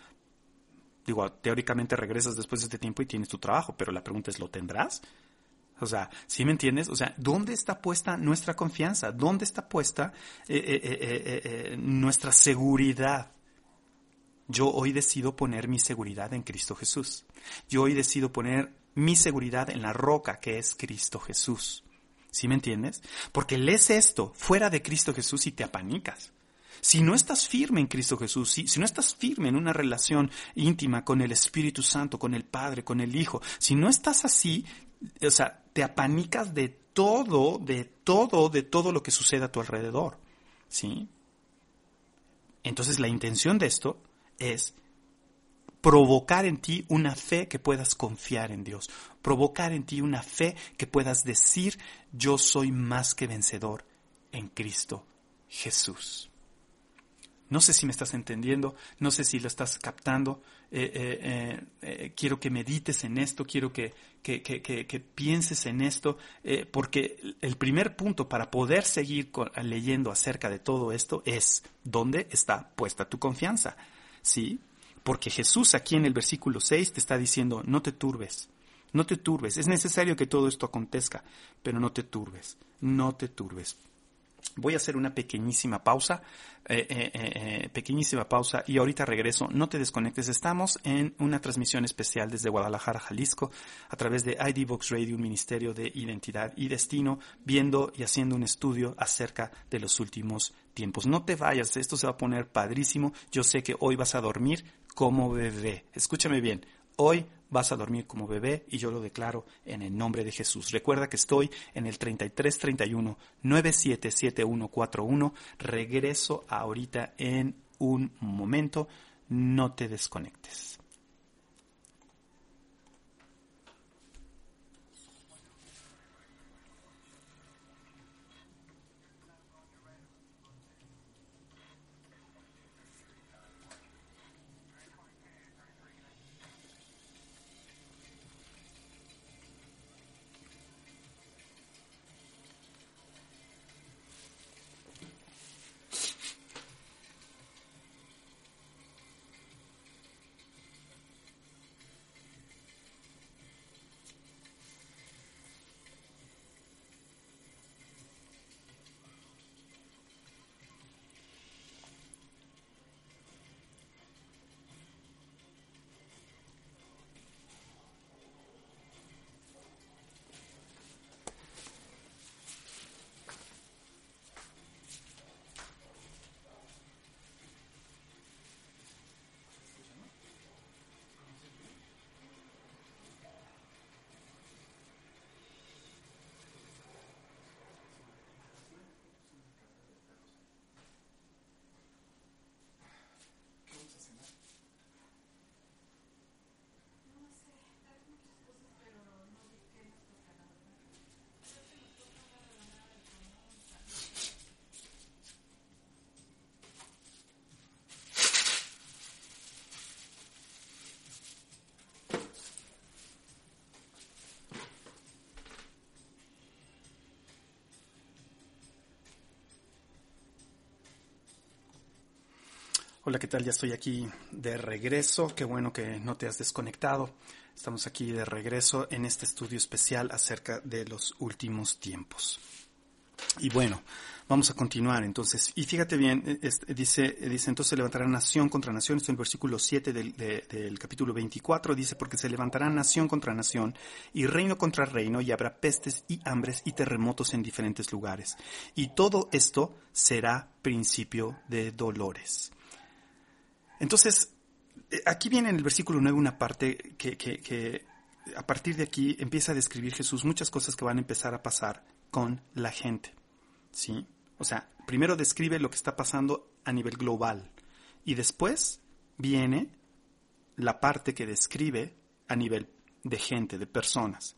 B: digo, teóricamente regresas después de este tiempo y tienes tu trabajo, pero la pregunta es, ¿lo tendrás? O sea, ¿sí me entiendes? O sea, ¿dónde está puesta nuestra confianza? ¿Dónde está puesta eh, eh, eh, nuestra seguridad? Yo hoy decido poner mi seguridad en Cristo Jesús. Yo hoy decido poner mi seguridad en la roca que es Cristo Jesús. ¿Sí me entiendes? Porque lees esto fuera de Cristo Jesús y te apanicas. Si no estás firme en Cristo Jesús, si, no estás firme en una relación íntima con el Espíritu Santo, con el Padre, con el Hijo, si no estás así, o sea, te apanicas de todo, de todo, de todo lo que sucede a tu alrededor. ¿Sí? Entonces la intención de esto es provocar en ti una fe que puedas confiar en Dios, provocar en ti una fe que puedas decir, yo soy más que vencedor en Cristo Jesús. No sé si me estás entendiendo, no sé si lo estás captando. Eh, eh, eh, quiero que medites en esto, quiero que, que, que, que pienses en esto, porque el primer punto para poder seguir leyendo acerca de todo esto es dónde está puesta tu confianza. ¿Sí? Porque Jesús aquí en el versículo 6 te está diciendo, no te turbes, no te turbes. Es necesario que todo esto acontezca, pero no te turbes, no te turbes. Voy a hacer una pequeñísima pausa, eh, eh, eh, pequeñísima pausa y ahorita regreso. No te desconectes. Estamos en una transmisión especial desde Guadalajara, Jalisco, a través de ID Box Radio, Ministerio de Identidad y Destino, viendo y haciendo un estudio acerca de los últimos tiempos. No te vayas, esto se va a poner padrísimo. Yo sé que hoy vas a dormir como bebé. Escúchame bien, hoy vas a dormir como bebé y yo lo declaro en el nombre de Jesús. Recuerda que estoy en el 3331 977141. Regreso ahorita en un momento. No te desconectes. Hola, ¿qué tal? Ya estoy aquí de regreso. Qué bueno que no te has desconectado. Estamos aquí de regreso en este estudio especial acerca de los últimos tiempos. Y bueno, vamos a continuar entonces. Y fíjate bien, dice, dice entonces levantará nación contra nación. Esto en el versículo 7 del, del capítulo 24 dice, porque se levantará nación contra nación y reino contra reino y habrá pestes y hambres y terremotos en diferentes lugares. Y todo esto será principio de dolores. Entonces, eh, aquí viene en el versículo 9 una parte que, que, a partir de aquí empieza a describir Jesús muchas cosas que van a empezar a pasar con la gente. ¿Sí? O sea, primero describe lo que está pasando a nivel global y después viene la parte que describe a nivel de gente, de personas.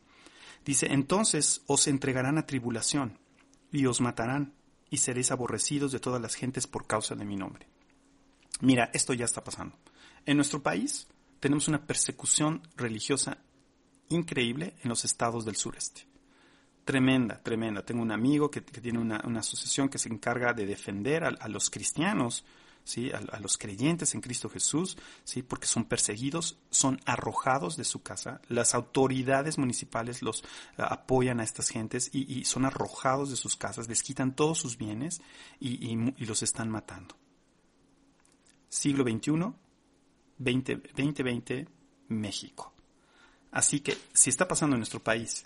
B: Dice, entonces os entregarán a tribulación y os matarán y seréis aborrecidos de todas las gentes por causa de mi nombre. Mira, esto ya está pasando. En nuestro país tenemos una persecución religiosa increíble en los estados del sureste. Tremenda, tremenda. Tengo un amigo que, tiene una, asociación que se encarga de defender a, los cristianos, ¿sí? A, los creyentes en Cristo Jesús, ¿sí? porque son perseguidos, son arrojados de su casa. Las autoridades municipales los eh, apoyan a estas gentes y, son arrojados de sus casas, les quitan todos sus bienes y los están matando siglo XXI, 2020, México. Así que si está pasando en nuestro país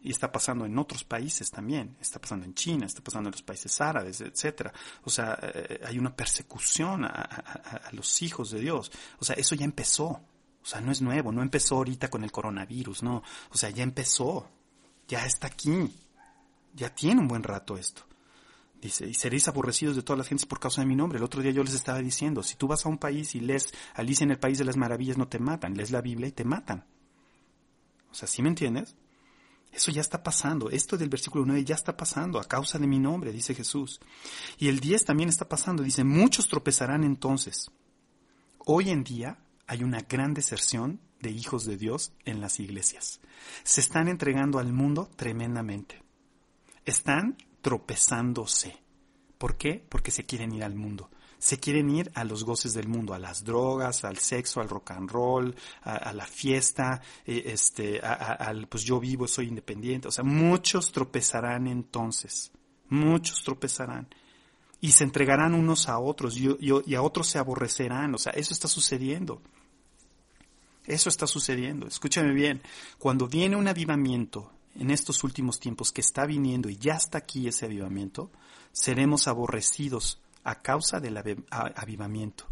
B: y está pasando en otros países también, está pasando en China, está pasando en los países árabes, etcétera. O sea, eh, hay una persecución a, los hijos de Dios. O sea, eso ya empezó. O sea, no es nuevo, no empezó ahorita con el coronavirus, no. O sea, ya empezó, ya está aquí, ya tiene un buen rato esto. Dice, y seréis aborrecidos de todas las gentes por causa de mi nombre. El otro día yo les estaba diciendo, si tú vas a un país y lees Alicia en el País de las Maravillas, no te matan. Lees la Biblia y te matan. O sea, ¿sí me entiendes? Eso ya está pasando. Esto del versículo 9 ya está pasando a causa de mi nombre, dice Jesús. Y el 10 también está pasando. Dice, muchos tropezarán entonces. Hoy en día hay una gran deserción de hijos de Dios en las iglesias. Se están entregando al mundo tremendamente. Están tropezándose. ¿Por qué? Porque se quieren ir al mundo se quieren ir a los goces del mundo, a las drogas, al sexo, al rock and roll, a, la fiesta, eh, este, al pues yo vivo, soy independiente. O sea, muchos tropezarán entonces, muchos tropezarán y se entregarán unos a otros y, y a otros se aborrecerán. O sea, eso está sucediendo. Eso está sucediendo. Escúchame bien. Cuando viene un avivamiento en estos últimos tiempos que está viniendo y ya está aquí ese avivamiento, seremos aborrecidos a causa del avivamiento.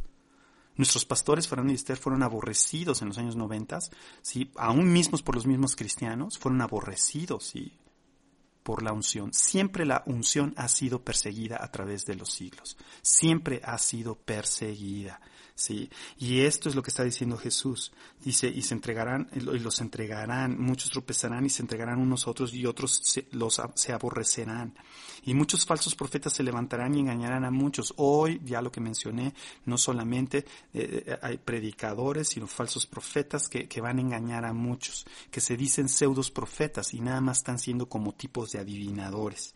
B: Nuestros pastores, Fernando y Esther, fueron aborrecidos en los años noventas, ¿sí? aún mismos por los mismos cristianos, fueron aborrecidos ¿sí? por la unción. Siempre la unción ha sido perseguida a través de los siglos. Siempre ha sido perseguida. ¿Sí? Y esto es lo que está diciendo Jesús. Dice, y se entregarán, y los entregarán, muchos tropezarán y se entregarán unos a otros y otros se, los, se aborrecerán. Y muchos falsos profetas se levantarán y engañarán a muchos. Hoy, ya lo que mencioné, no solamente eh, eh, hay predicadores, sino falsos profetas que, que van a engañar a muchos, que se dicen pseudos profetas y nada más están siendo como tipos de adivinadores.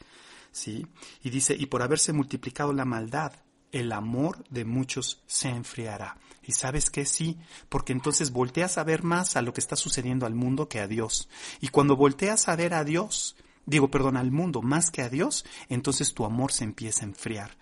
B: ¿Sí? Y dice, y por haberse multiplicado la maldad, el amor de muchos se enfriará. Y sabes que sí, porque entonces volteas a ver más a lo que está sucediendo al mundo que a Dios. Y cuando volteas a ver a Dios, digo, perdón, al mundo más que a Dios, entonces tu amor se empieza a enfriar.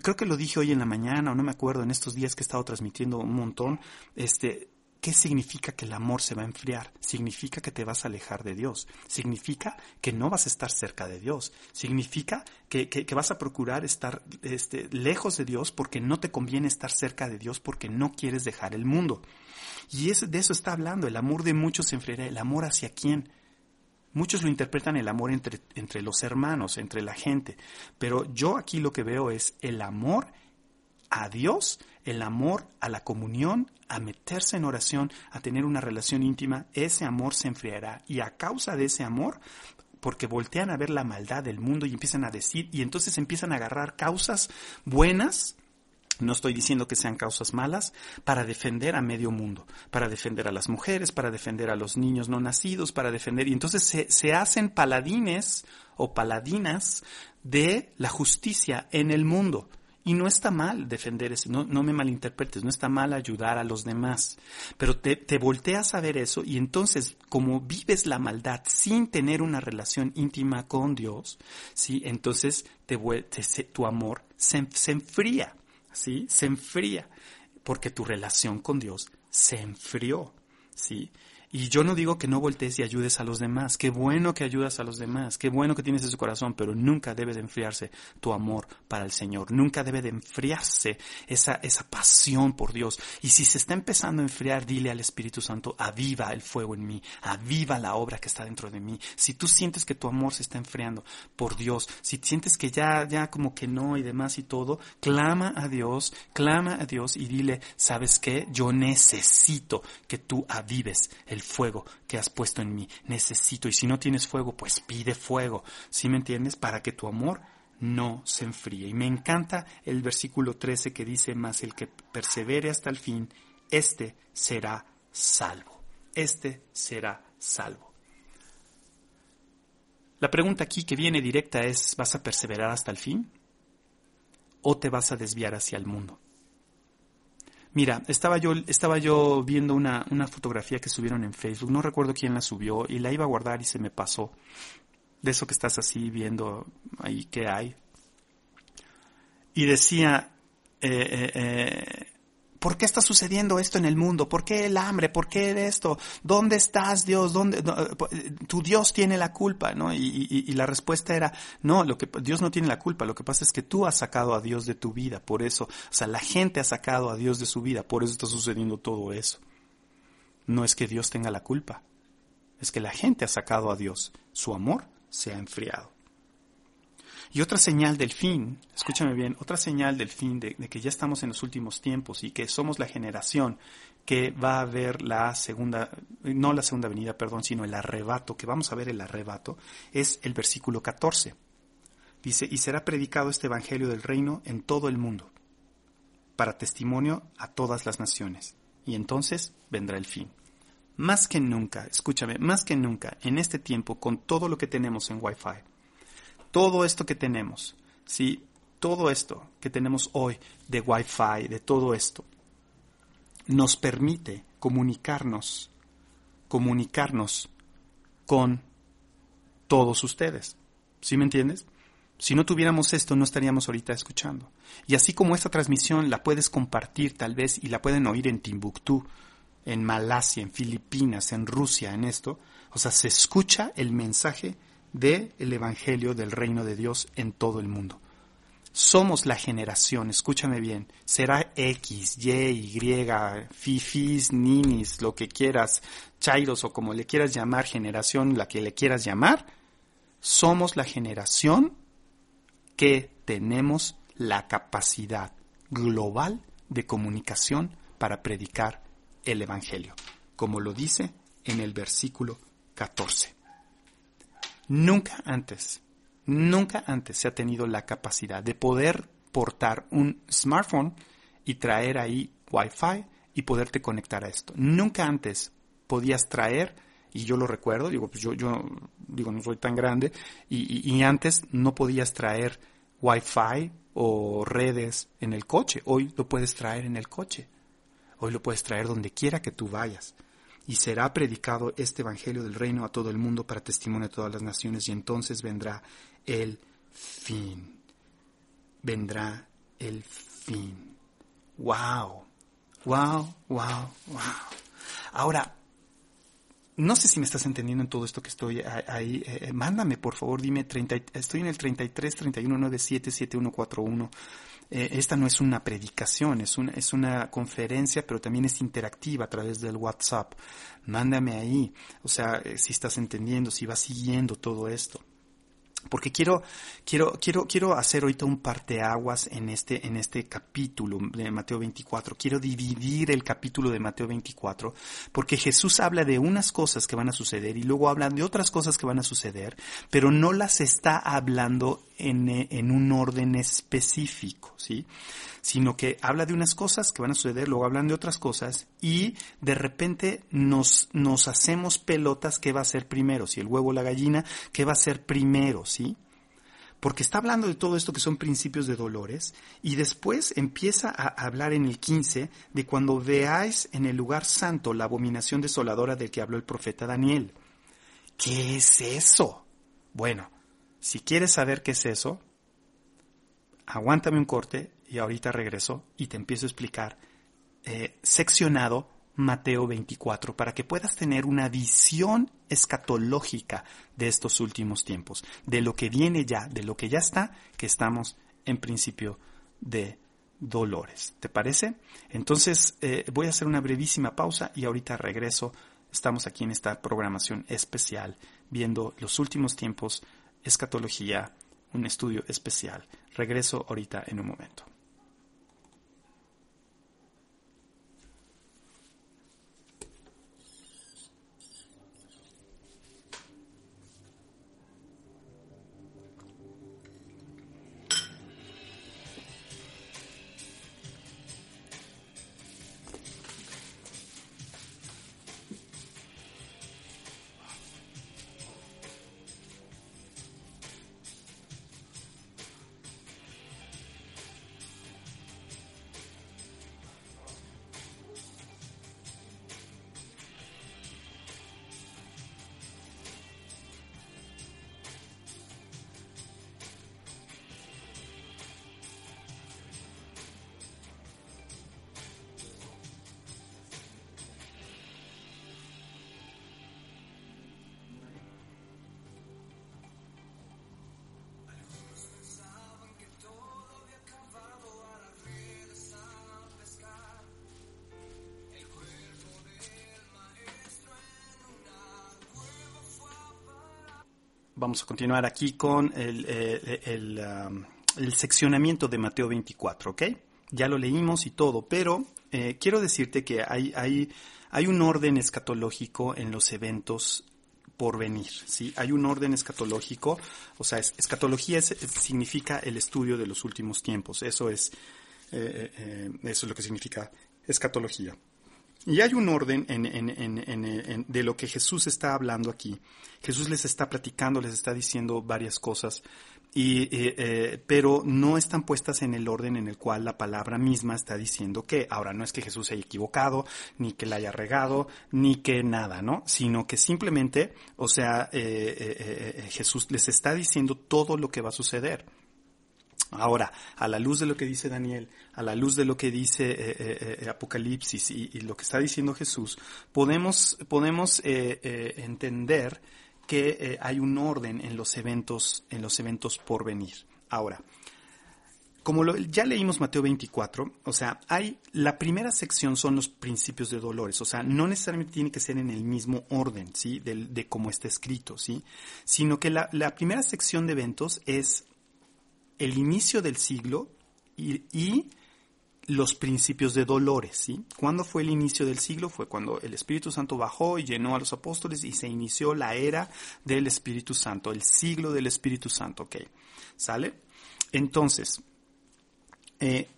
B: Creo que lo dije hoy en la mañana, o no me acuerdo, en estos días que he estado transmitiendo un montón, este, ¿Qué significa que el amor se va a enfriar? Significa que te vas a alejar de Dios. Significa que no vas a estar cerca de Dios. Significa que, que, vas a procurar estar este, lejos de Dios porque no te conviene estar cerca de Dios porque no quieres dejar el mundo. Y de eso está hablando. El amor de muchos se enfriará. ¿El amor hacia quién? Muchos lo interpretan el amor entre los hermanos, entre la gente. Pero yo aquí lo que veo es el amor a Dios, el amor a la comunión, a meterse en oración, a tener una relación íntima, ese amor se enfriará. Y a causa de ese amor, porque voltean a ver la maldad del mundo y empiezan a decir, y entonces empiezan a agarrar causas buenas, no estoy diciendo que sean causas malas, para defender a medio mundo, para defender a las mujeres, para defender a los niños no nacidos, para defender, y entonces se, se hacen paladines o paladinas de la justicia en el mundo. Y no está mal defender eso, no, no me malinterpretes, no está mal ayudar a los demás, pero te, te volteas a ver eso y entonces como vives la maldad sin tener una relación íntima con Dios, ¿sí? entonces te, te tu amor se, se enfría, ¿sí? se enfría, porque tu relación con Dios se enfrió. ¿sí? Y yo no digo que no voltees y ayudes a los demás. Qué bueno que ayudas a los demás. Qué bueno que tienes ese corazón, pero nunca debe de enfriarse tu amor para el Señor. Nunca debe de enfriarse esa, esa pasión por Dios. Y si se está empezando a enfriar, dile al Espíritu Santo, aviva el fuego en mí. Aviva la obra que está dentro de mí. Si tú sientes que tu amor se está enfriando por Dios, si sientes que ya, ya como que no y demás y todo, clama a Dios, clama a Dios y dile, ¿sabes qué? Yo necesito que tú avives el el fuego que has puesto en mí. Necesito, y si no tienes fuego, pues pide fuego. ¿Sí me entiendes? Para que tu amor no se enfríe. Y me encanta el versículo 13 que dice, más el que persevere hasta el fin, este será salvo. Este será salvo. La pregunta aquí que viene directa es, ¿vas a perseverar hasta el fin? ¿O te vas a desviar hacia el mundo? Mira, estaba yo, estaba yo viendo una, una fotografía que subieron en Facebook, no recuerdo quién la subió, y la iba a guardar y se me pasó. De eso que estás así viendo ahí qué hay. Y decía, eh, eh, eh ¿Por qué está sucediendo esto en el mundo? ¿Por qué el hambre? ¿Por qué esto? ¿Dónde estás, Dios? ¿Dónde? tu Dios tiene la culpa, ¿no? Y, la respuesta era, no, lo que, Dios no tiene la culpa. Lo que pasa es que tú has sacado a Dios de tu vida. Por eso, o sea, la gente ha sacado a Dios de su vida. Por eso está sucediendo todo eso. No es que Dios tenga la culpa. Es que la gente ha sacado a Dios. Su amor se ha enfriado. Y otra señal del fin, escúchame bien, otra señal del fin de, que ya estamos en los últimos tiempos y que somos la generación que va a ver la segunda, no la segunda venida, perdón, sino el arrebato, que vamos a ver el arrebato, es el versículo 14. Dice, y será predicado este Evangelio del reino en todo el mundo, para testimonio a todas las naciones. Y entonces vendrá el fin más que nunca, escúchame, más que nunca, en este tiempo, con todo lo que tenemos en Wi-Fi, todo esto que tenemos, ¿sí? Todo esto que tenemos hoy de Wi-Fi, de todo esto, nos permite comunicarnos, comunicarnos con todos ustedes. ¿Sí me entiendes? Si no tuviéramos esto, no estaríamos ahorita escuchando. Y así como esta transmisión la puedes compartir tal vez y la pueden oír en Timbuktu, en Malasia, en Filipinas, en Rusia, en esto. O sea, se escucha el mensaje del el Evangelio del Reino de Dios en todo el mundo. Somos la generación, escúchame bien, será X, Y, Y, fifis, ninis, lo que quieras, chairos o como le quieras llamar, generación, la que le quieras llamar, somos la generación que tenemos la capacidad global de comunicación para predicar el Evangelio, como lo dice en el versículo 14. Nunca antes, nunca antes se ha tenido la capacidad de poder portar un smartphone y traer ahí Wi-Fi y poderte conectar a esto. Nunca antes podías traer, y yo lo recuerdo, digo, pues yo, yo digo, no soy tan grande, y, y antes no podías traer Wi-Fi o redes en el coche. Hoy lo puedes traer en el coche. Hoy lo puedes traer donde quiera que tú vayas. Y será predicado este Evangelio del Reino a todo el mundo para testimonio de todas las naciones y entonces vendrá el fin. Vendrá el fin. ¡Wow! ¡Wow! ¡Wow! ¡Wow! Ahora, no sé si me estás entendiendo en todo esto que estoy ahí. Eh, eh, mándame, por favor, dime, 30, estoy en el 33 31 97 7141. Eh, esta no es una predicación, es una, es una conferencia, pero también es interactiva a través del WhatsApp. Mándame ahí, o sea, eh, si estás entendiendo, si vas siguiendo todo esto porque quiero, quiero, quiero, quiero hacer ahorita un parteaguas en este, en este capítulo de Mateo 24. Quiero dividir el capítulo de Mateo 24, porque Jesús habla de unas cosas que van a suceder y luego habla de otras cosas que van a suceder, pero no las está hablando en, en un orden específico, ¿sí? sino que habla de unas cosas que van a suceder, luego hablan de otras cosas y de repente nos, nos hacemos pelotas qué va a ser primero, si el huevo o la gallina, qué va a ser primero, ¿sí? Porque está hablando de todo esto que son principios de dolores y después empieza a hablar en el 15 de cuando veáis en el lugar santo la abominación desoladora del que habló el profeta Daniel. ¿Qué es eso? Bueno, si quieres saber qué es eso, aguántame un corte y ahorita regreso y te empiezo a explicar eh, seccionado Mateo 24 para que puedas tener una visión escatológica de estos últimos tiempos, de lo que viene ya, de lo que ya está, que estamos en principio de dolores. ¿Te parece? Entonces eh, voy a hacer una brevísima pausa y ahorita regreso. Estamos aquí en esta programación especial viendo los últimos tiempos, escatología, un estudio especial. Regreso ahorita en un momento. Vamos a continuar aquí con el, um, el seccionamiento de Mateo 24, ¿ok? Ya lo leímos y todo, pero eh, quiero decirte que hay, hay, hay un orden escatológico en los eventos por venir, ¿sí? Hay un orden escatológico, o sea, es, escatología es, significa el estudio de los últimos tiempos, eso es, eh, eh, eso es lo que significa escatología. Y hay un orden en, en, en, de lo que Jesús está hablando aquí. Jesús les está platicando, les está diciendo varias cosas, y, eh, eh, pero no están puestas en el orden en el cual la palabra misma está diciendo que. Ahora, no es que Jesús se haya equivocado, ni que la haya regado, ni que nada, ¿no? Sino que simplemente, o sea, eh, Jesús les está diciendo todo lo que va a suceder. Ahora, a la luz de lo que dice Daniel, a la luz de lo que dice eh, eh, eh Apocalipsis y, lo que está diciendo Jesús, podemos, podemos entender que hay un orden en los eventos, en los eventos por venir. Ahora, como lo, ya leímos Mateo 24, o sea, hay, la primera sección son los principios de dolores, o sea, no necesariamente tiene que ser en el mismo orden, ¿sí? De, de cómo está escrito, ¿sí? Sino que la, la primera sección de eventos es el inicio del siglo y, los principios de dolores, ¿sí? ¿Cuándo fue el inicio del siglo? Fue cuando el Espíritu Santo bajó y llenó a los apóstoles y se inició la era del Espíritu Santo, el siglo del Espíritu Santo, ¿ok? ¿Sale? Entonces, eh,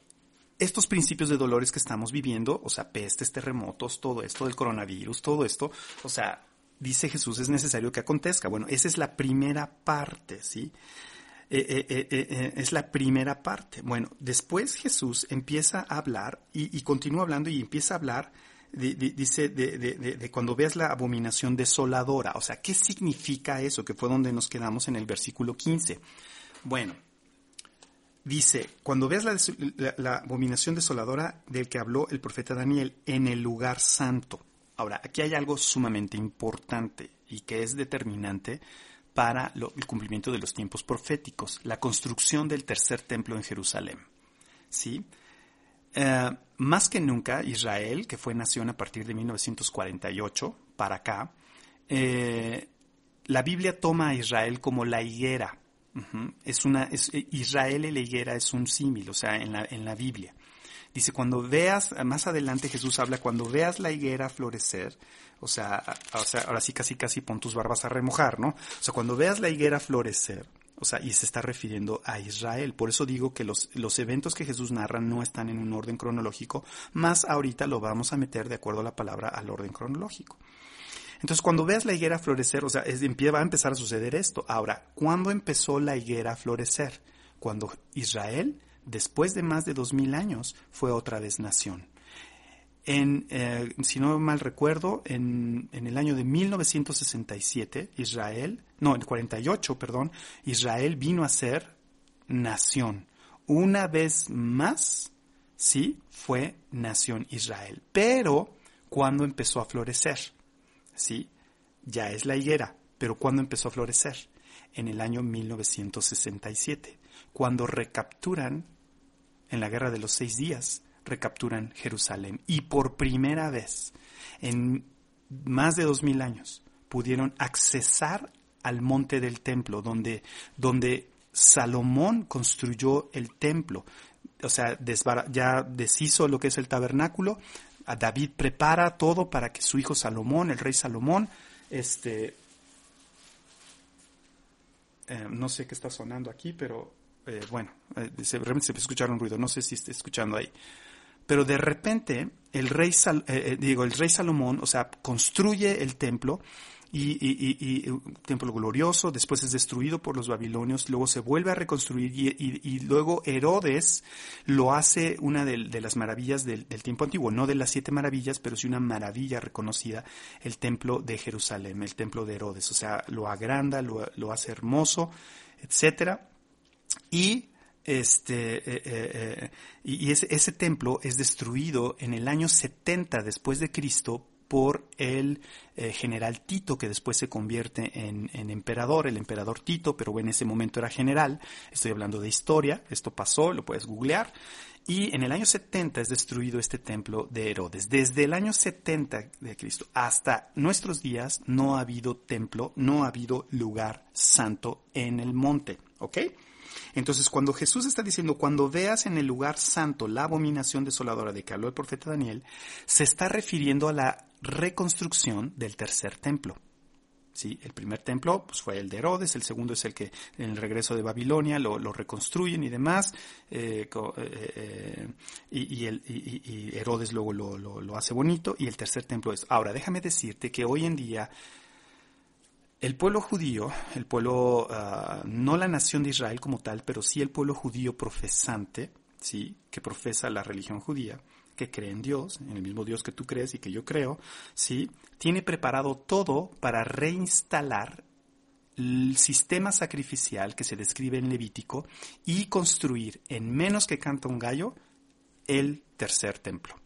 B: estos principios de dolores que estamos viviendo, o sea, pestes, terremotos, todo esto del coronavirus, todo esto, o sea, dice Jesús, es necesario que acontezca. Bueno, esa es la primera parte, ¿sí? Eh, eh, eh, es la primera parte. Bueno, después Jesús empieza a hablar y, continúa hablando y empieza a hablar, de, dice, de, cuando veas la abominación desoladora. O sea, ¿qué significa eso? Que fue donde nos quedamos en el versículo 15. Bueno, dice, cuando veas la, la abominación desoladora del que habló el profeta Daniel en el lugar santo. Ahora, aquí hay algo sumamente importante y que es determinante para el cumplimiento de los tiempos proféticos, la construcción del tercer templo en Jerusalén. ¿Sí? Eh, más que nunca, Israel, que fue nación a partir de 1948 para acá, eh, la Biblia toma a Israel como la higuera. Es una, es, Israel y la higuera es un símil, o sea, en la, en la Biblia. Dice, cuando veas, más adelante Jesús habla, cuando veas la higuera florecer, o sea, o sea, ahora sí casi casi pon tus barbas a remojar, ¿no? O sea, cuando veas la higuera florecer, o sea, y se está refiriendo a Israel. Por eso digo que los, los eventos que Jesús narra no están en un orden cronológico, más ahorita lo vamos a meter de acuerdo a la palabra al orden cronológico. Entonces, cuando veas la higuera florecer, o sea, va a empezar a suceder esto. Ahora, ¿cuándo empezó la higuera a florecer? Cuando Israel después de más de dos mil años, fue otra vez nación. En, eh, si no mal recuerdo, en, en, el año de 1967, Israel, no, en 48, perdón, Israel vino a ser nación. Una vez más, sí, fue nación Israel. Pero, ¿cuándo empezó a florecer? Sí, ya es la higuera, pero ¿cuándo empezó a florecer? En el año 1967 cuando recapturan, en la Guerra de los Seis Días, recapturan Jerusalén. Y por primera vez, en más de dos mil años, pudieron accesar al monte del templo, donde, donde Salomón construyó el templo. O sea, ya deshizo lo que es el tabernáculo. A David prepara todo para que su hijo Salomón, el rey Salomón, este, eh, no sé qué está sonando aquí, pero eh, bueno, eh, realmente se escuchar un ruido, no sé si está escuchando ahí. Pero de repente el rey, Sal, eh, digo, el rey Salomón, o sea, construye el templo y, un templo glorioso, después es destruido por los babilonios, luego se vuelve a reconstruir y, luego Herodes lo hace una de, las maravillas del, del, tiempo antiguo, no de las siete maravillas, pero sí una maravilla reconocida, el templo de Jerusalén, el templo de Herodes, o sea, lo agranda, lo, lo hace hermoso, etcétera. Y este eh, eh, y ese, templo es destruido en el año 70 después de Cristo por el eh, general Tito, que después se convierte en, en, emperador, el emperador Tito, pero en ese momento era general. Estoy hablando de historia, esto pasó, lo puedes googlear. Y en el año 70 es destruido este templo de Herodes. Desde el año 70 de Cristo hasta nuestros días no ha habido templo, no ha habido lugar santo en el monte. ¿Ok? Entonces, cuando Jesús está diciendo, cuando veas en el lugar santo la abominación desoladora de que habló el profeta Daniel, se está refiriendo a la reconstrucción del tercer templo. ¿sí? El primer templo pues, fue el de Herodes, el segundo es el que en el regreso de Babilonia lo, reconstruyen y demás, eh, eh, eh, y, Herodes luego lo, hace bonito, y el tercer templo es... Ahora, déjame decirte que hoy en día el pueblo judío, el pueblo, uh, no la nación de Israel como tal, pero sí el pueblo judío profesante, ¿sí? que profesa la religión judía, que cree en Dios, en el mismo Dios que tú crees y que yo creo, ¿sí? tiene preparado todo para reinstalar el sistema sacrificial que se describe en Levítico y construir en menos que canta un gallo el tercer templo.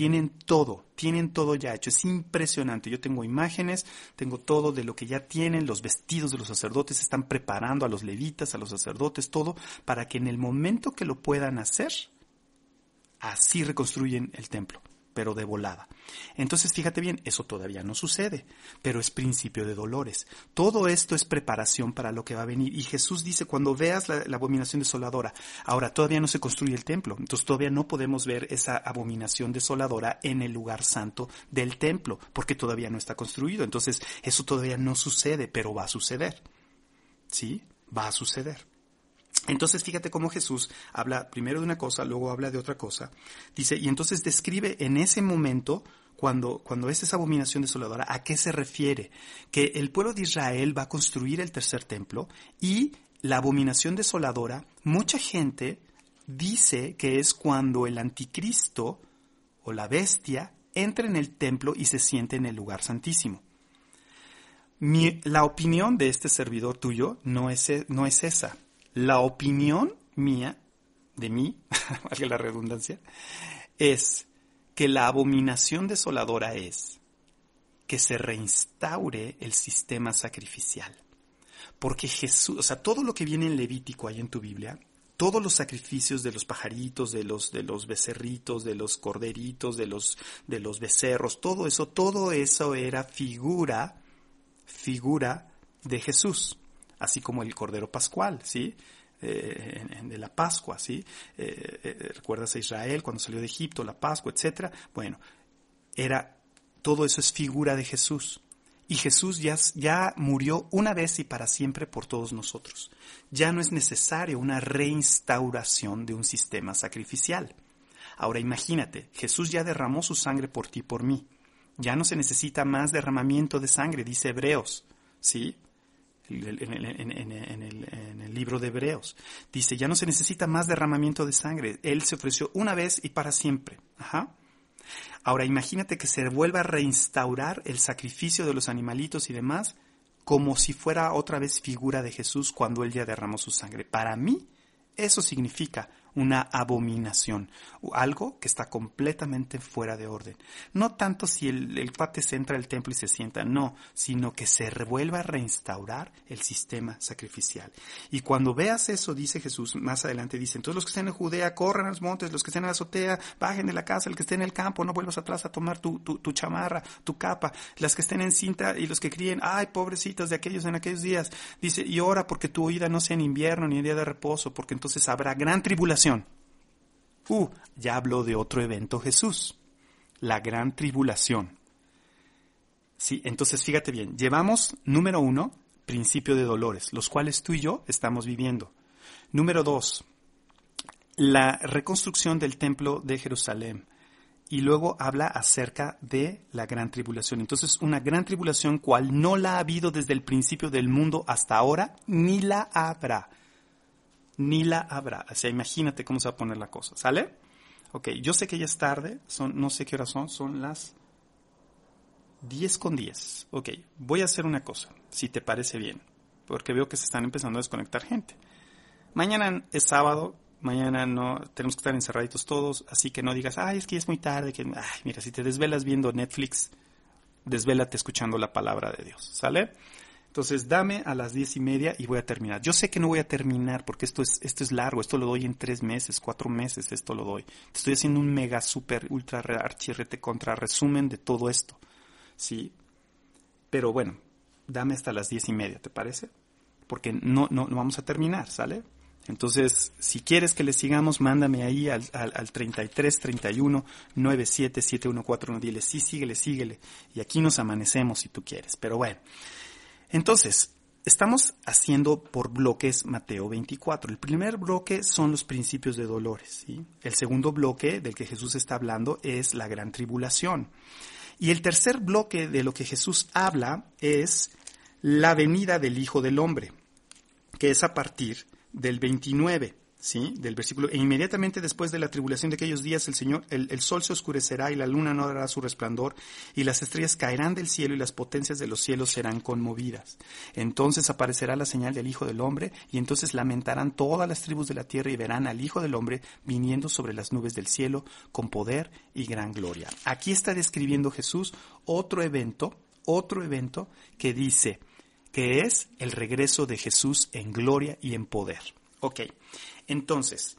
B: Tienen todo, tienen todo ya hecho. Es impresionante. Yo tengo imágenes, tengo todo de lo que ya tienen, los vestidos de los sacerdotes, están preparando a los levitas, a los sacerdotes, todo, para que en el momento que lo puedan hacer, así reconstruyen el templo pero de volada. Entonces, fíjate bien, eso todavía no sucede, pero es principio de dolores. Todo esto es preparación para lo que va a venir. Y Jesús dice, cuando veas la, la, abominación desoladora, ahora todavía no se construye el templo, entonces todavía no podemos ver esa abominación desoladora en el lugar santo del templo, porque todavía no está construido. Entonces, eso todavía no sucede, pero va a suceder. ¿Sí? Va a suceder. Entonces fíjate cómo Jesús habla primero de una cosa, luego habla de otra cosa. Dice, y entonces describe en ese momento, cuando, cuando es esa abominación desoladora, a qué se refiere. Que el pueblo de Israel va a construir el tercer templo y la abominación desoladora, mucha gente dice que es cuando el anticristo o la bestia entra en el templo y se siente en el lugar santísimo. Mi, la opinión de este servidor tuyo no es, no es esa la opinión mía, de mí, valga la redundancia, es que la abominación desoladora es que se reinstaure el sistema sacrificial. Porque Jesús, o sea, todo lo que viene en Levítico ahí en tu Biblia, todos los sacrificios de los pajaritos, de los, de los becerritos, de los corderitos, de los, de los becerros, todo eso, todo eso era figura, figura de Jesús así como el Cordero Pascual, ¿sí? Eh, de la Pascua, ¿sí? Eh, eh, ¿Recuerdas a Israel cuando salió de Egipto, la Pascua, etcétera? Bueno, era, todo eso es figura de Jesús. Y Jesús ya, ya murió una vez y para siempre por todos nosotros. Ya no es necesario una reinstauración de un sistema sacrificial. Ahora imagínate, Jesús ya derramó su sangre por ti y por mí. Ya no se necesita más derramamiento de sangre, dice Hebreos, ¿sí? En, el, libro de Hebreos. Dice, ya no se necesita más derramamiento de sangre. Él se ofreció una vez y para siempre. Ahora imagínate que se vuelva a reinstaurar el sacrificio de los animalitos y demás como si fuera otra vez figura de Jesús cuando él ya derramó su sangre. Para mí, eso significa una abominación, algo que está completamente fuera de orden. No tanto si el, el se entra al templo y se sienta, no, sino que se revuelva a reinstaurar el sistema sacrificial. Y cuando veas eso, dice Jesús, más adelante dice, entonces los que estén en Judea, corran a los montes, los que estén en la azotea, bajen de la casa, el que esté en el campo, no vuelvas atrás a tomar tu, tu, tu chamarra, tu capa, las que estén en cinta y los que críen, ay, pobrecitos de aquellos en aquellos días, dice, y ora porque tu oída no sea en invierno ni en día de reposo, porque entonces habrá gran tribulación Uh, ya habló de otro evento Jesús, la gran tribulación. Sí, entonces fíjate bien, llevamos, número uno, principio de dolores, los cuales tú y yo estamos viviendo. Número dos, la reconstrucción del templo de Jerusalén. Y luego habla acerca de la gran tribulación. Entonces, una gran tribulación cual no la ha habido desde el principio del mundo hasta ahora, ni la habrá ni la habrá. O sea, imagínate cómo se va a poner la cosa, ¿sale? Ok, yo sé que ya es tarde, son, no sé qué hora son, son las 10 con 10. Ok, voy a hacer una cosa, si te parece bien, porque veo que se están empezando a desconectar gente. Mañana es sábado, mañana no tenemos que estar encerraditos todos, así que no digas, ay, es que ya es muy tarde, que, ay, mira, si te desvelas viendo Netflix, desvélate escuchando la palabra de Dios, ¿sale? Entonces, dame a las diez y media y voy a terminar. Yo sé que no voy a terminar porque esto es, esto es largo, esto lo doy en tres meses, cuatro meses, esto lo doy. Te estoy haciendo un mega, super, ultra, archirrete contra resumen de todo esto. Sí. Pero bueno, dame hasta las diez y media, ¿te parece? Porque no, no, no vamos a terminar, ¿sale? Entonces, si quieres que le sigamos, mándame ahí al, al, al 33 31 97 714 Dile, sí, síguele, síguele. Y aquí nos amanecemos si tú quieres. Pero bueno. Entonces, estamos haciendo por bloques Mateo 24. El primer bloque son los principios de dolores. El segundo bloque del que Jesús está hablando es la gran tribulación. Y el tercer bloque de lo que Jesús habla es la venida del Hijo del Hombre, que es a partir del 29. ¿Sí? Del versículo, e inmediatamente después de la tribulación de aquellos días el Señor, el, el, sol se oscurecerá y la luna no dará su resplandor y las estrellas caerán del cielo y las potencias de los cielos serán conmovidas. Entonces aparecerá la señal del Hijo del Hombre y entonces lamentarán todas las tribus de la tierra y verán al Hijo del Hombre viniendo sobre las nubes del cielo con poder y gran gloria. Aquí está describiendo Jesús otro evento, otro evento que dice que es el regreso de Jesús en gloria y en poder. Ok, entonces,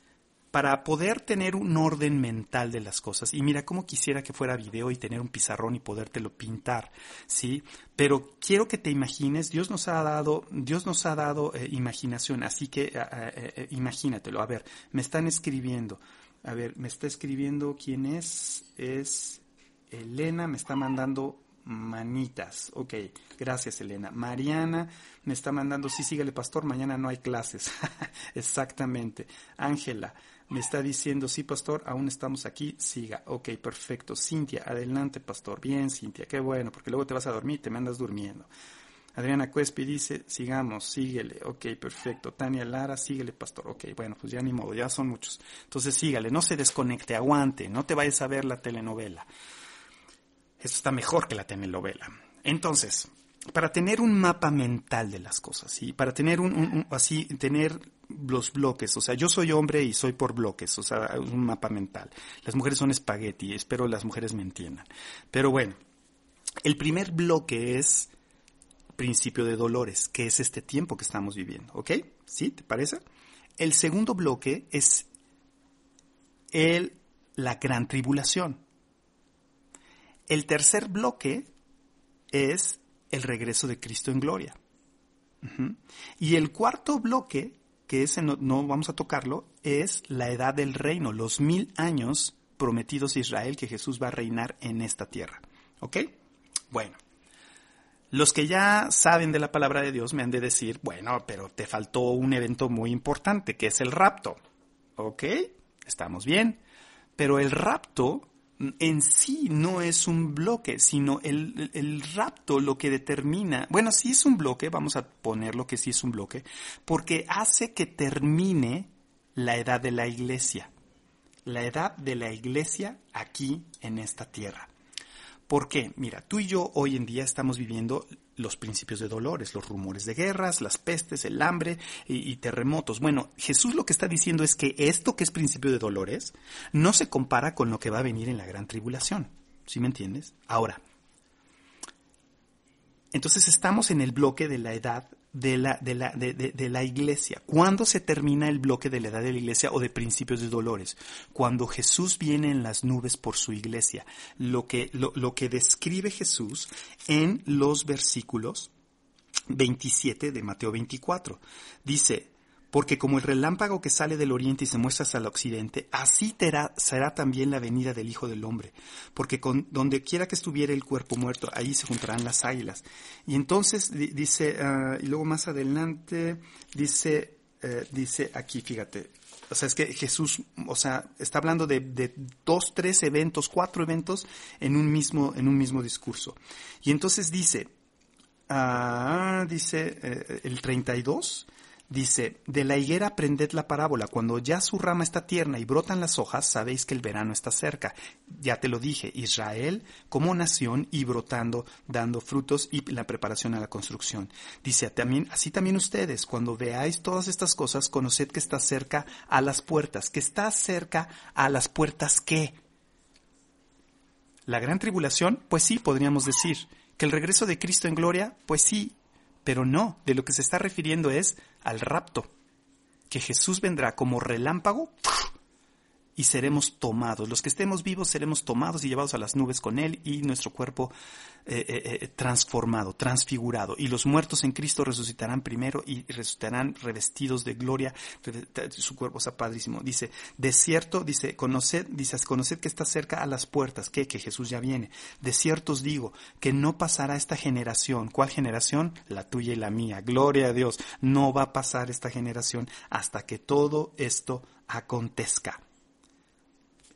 B: para poder tener un orden mental de las cosas, y mira cómo quisiera que fuera video y tener un pizarrón y podértelo pintar, ¿sí? Pero quiero que te imagines, Dios nos ha dado, Dios nos ha dado eh, imaginación, así que eh, eh, imagínatelo. A ver, me están escribiendo, a ver, me está escribiendo quién es, es Elena, me está mandando manitas. Ok, gracias Elena. Mariana me está mandando, sí, sígale pastor, mañana no hay clases. Exactamente. Ángela me está diciendo, sí pastor, aún estamos aquí, siga. Ok, perfecto. Cintia, adelante pastor. Bien, Cintia, qué bueno, porque luego te vas a dormir, te me andas durmiendo. Adriana Cuespi dice, sigamos, síguele. Ok, perfecto. Tania Lara, síguele, pastor. Ok, bueno, pues ya ni modo, ya son muchos. Entonces sígale, no se desconecte, aguante, no te vayas a ver la telenovela. Esto está mejor que la telenovela. Entonces, para tener un mapa mental de las cosas, ¿sí? para tener un, un, así, tener los bloques, o sea, yo soy hombre y soy por bloques, o sea, un mapa mental. Las mujeres son espagueti, espero las mujeres me entiendan. Pero bueno, el primer bloque es principio de dolores, que es este tiempo que estamos viviendo, ¿ok? ¿Sí? ¿Te parece? El segundo bloque es el, la gran tribulación. El tercer bloque es el regreso de Cristo en gloria. Uh -huh. Y el cuarto bloque, que ese no, no, vamos a tocarlo, es la edad del reino, los mil años prometidos a Israel que Jesús va a reinar en esta tierra. ¿Ok? Bueno. Los que ya saben de la palabra de Dios me han de decir, bueno, pero te faltó un evento muy importante, que es el rapto. ¿Ok? Estamos bien. Pero el rapto en sí no es un bloque, sino el, rapto lo que determina, bueno, sí es un bloque, vamos a ponerlo que sí es un bloque, porque hace que termine la edad de la iglesia, la edad de la iglesia aquí en esta tierra. ¿Por qué? Mira, tú y yo hoy en día estamos viviendo los principios de dolores, los rumores de guerras, las pestes, el hambre y, terremotos. Bueno, Jesús lo que está diciendo es que esto que es principio de dolores no se compara con lo que va a venir en la gran tribulación. ¿Sí me entiendes? Ahora, entonces estamos en el bloque de la edad de la, de la, de, de, la iglesia. ¿Cuándo se termina el bloque de la edad de la iglesia o de principios de dolores? Cuando Jesús viene en las nubes por su iglesia. Lo que, lo, lo que describe Jesús en los versículos 27 de Mateo 24. Dice, porque como el relámpago que sale del oriente y se muestra hacia el occidente, así terá, será también la venida del Hijo del Hombre, porque donde quiera que estuviera el cuerpo muerto, ahí se juntarán las águilas. Y entonces dice, uh, y luego más adelante dice, uh, dice aquí, fíjate, o sea, es que Jesús, o sea, está hablando de, dos, tres eventos, cuatro eventos en un mismo, en un mismo discurso. Y entonces dice, uh, dice uh, el 32, Dice, de la higuera aprended la parábola, cuando ya su rama está tierna y brotan las hojas, sabéis que el verano está cerca. Ya te lo dije, Israel como nación y brotando, dando frutos y la preparación a la construcción. Dice, también, así también ustedes, cuando veáis todas estas cosas, conoced que está cerca a las puertas, que está cerca a las puertas qué? La gran tribulación, pues sí, podríamos decir. Que el regreso de Cristo en gloria, pues sí, pero no, de lo que se está refiriendo es al rapto, que Jesús vendrá como relámpago y seremos tomados. Los que estemos vivos seremos tomados y llevados a las nubes con Él y nuestro cuerpo eh, eh, eh, transformado, transfigurado. Y los muertos en Cristo resucitarán primero y resucitarán revestidos de gloria. Su cuerpo está padrísimo. Dice, de cierto, dice, conoced, dice, conoced que está cerca a las puertas, que, que Jesús ya viene. De cierto os digo que no pasará esta generación. ¿Cuál generación? La tuya y la mía. Gloria a Dios. No va a pasar esta generación hasta que todo esto acontezca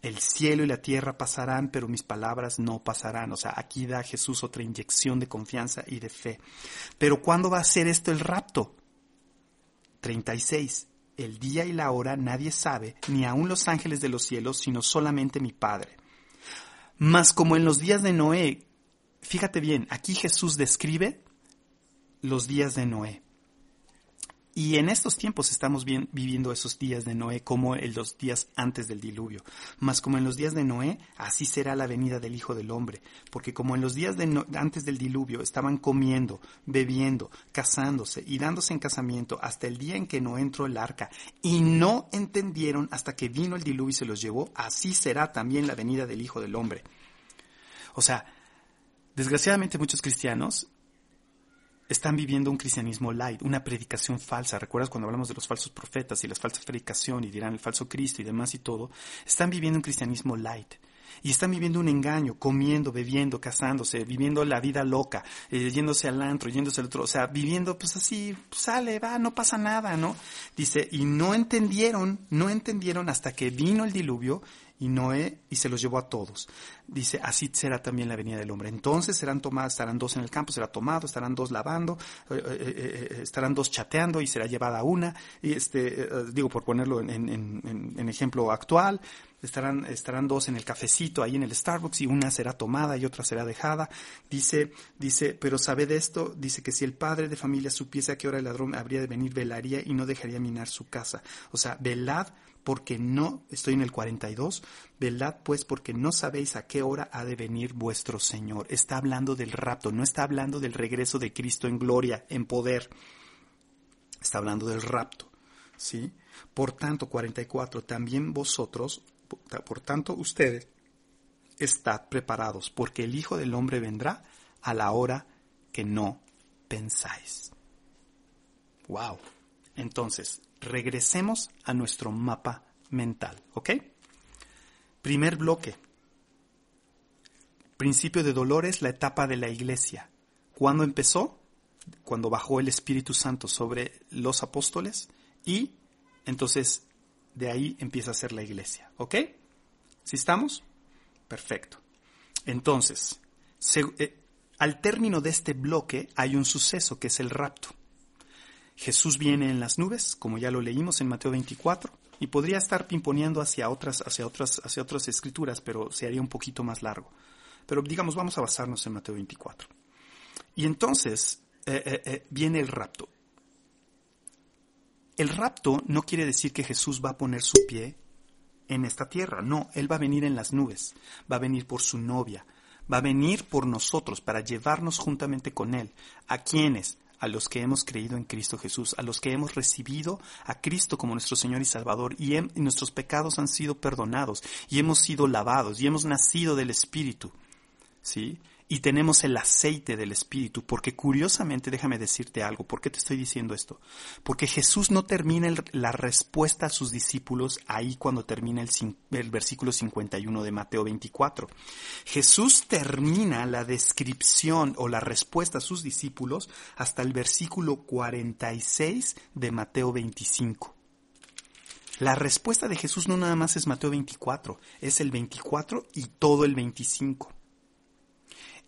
B: el cielo y la tierra pasarán, pero mis palabras no pasarán. O sea, aquí da Jesús otra inyección de confianza y de fe. Pero ¿cuándo va a ser esto el rapto? 36. El día y la hora nadie sabe, ni aun los ángeles de los cielos, sino solamente mi Padre. Mas como en los días de Noé, fíjate bien, aquí Jesús describe los días de Noé. Y en estos tiempos estamos bien, viviendo esos días de Noé como en los días antes del diluvio. Mas como en los días de Noé, así será la venida del Hijo del Hombre. Porque como en los días de antes del diluvio estaban comiendo, bebiendo, casándose y dándose en casamiento hasta el día en que no entró el arca y no entendieron hasta que vino el diluvio y se los llevó, así será también la venida del Hijo del Hombre. O sea, desgraciadamente muchos cristianos están viviendo un cristianismo light, una predicación falsa. ¿Recuerdas cuando hablamos de los falsos profetas y las falsas predicaciones y dirán el falso Cristo y demás y todo? Están viviendo un cristianismo light. Y están viviendo un engaño, comiendo, bebiendo, casándose, viviendo la vida loca, eh, yéndose al antro, yéndose al otro, o sea, viviendo pues así, sale, va, no pasa nada, ¿no? Dice, y no entendieron, no entendieron hasta que vino el diluvio y Noé y se los llevó a todos. Dice, así será también la venida del hombre. Entonces serán tomadas, estarán dos en el campo, será tomado, estarán dos lavando, eh, eh, eh, estarán dos chateando y será llevada una. Y este, digo, por ponerlo en, ejemplo actual, estarán, estarán dos en el cafecito ahí en el Starbucks y una será tomada y otra será dejada. Dice, dice, pero sabe de esto, dice que si el padre de familia supiese a qué hora el ladrón habría de venir, velaría y no dejaría minar su casa. O sea, velad porque no, estoy en el 42, velad pues porque no sabéis a qué hora ha de venir vuestro Señor. Está hablando del rapto, no está hablando del regreso de Cristo en gloria, en poder. Está hablando del rapto, ¿sí? Por tanto, 44, también vosotros, por tanto ustedes, estad preparados, porque el Hijo del Hombre vendrá a la hora que no pensáis. Wow. Entonces, regresemos a nuestro mapa mental, ¿ok? Primer bloque. Principio de dolores, la etapa de la iglesia. ¿Cuándo empezó? Cuando bajó el Espíritu Santo sobre los apóstoles y entonces de ahí empieza a ser la iglesia, ¿ok? ¿Sí estamos? Perfecto. Entonces, eh, al término de este bloque hay un suceso que es el rapto. Jesús viene en las nubes, como ya lo leímos en Mateo 24, y podría estar pimponeando hacia otras, hacia otras, hacia otras escrituras, pero se haría un poquito más largo. Pero digamos, vamos a basarnos en Mateo 24. Y entonces eh, eh, eh, viene el rapto. El rapto no quiere decir que Jesús va a poner su pie en esta tierra, no, Él va a venir en las nubes, va a venir por su novia, va a venir por nosotros para llevarnos juntamente con Él. ¿A quienes? A los que hemos creído en Cristo Jesús, a los que hemos recibido a Cristo como nuestro Señor y Salvador y, nuestros pecados han sido perdonados y hemos sido lavados y hemos nacido del Espíritu. ¿Sí? Y tenemos el aceite del Espíritu, porque curiosamente, déjame decirte algo, ¿por qué te estoy diciendo esto? Porque Jesús no termina la respuesta a sus discípulos ahí cuando termina el, el versículo 51 de Mateo 24. Jesús termina la descripción o la respuesta a sus discípulos hasta el versículo 46 de Mateo 25. La respuesta de Jesús no nada más es Mateo 24, es el 24 y todo el 25.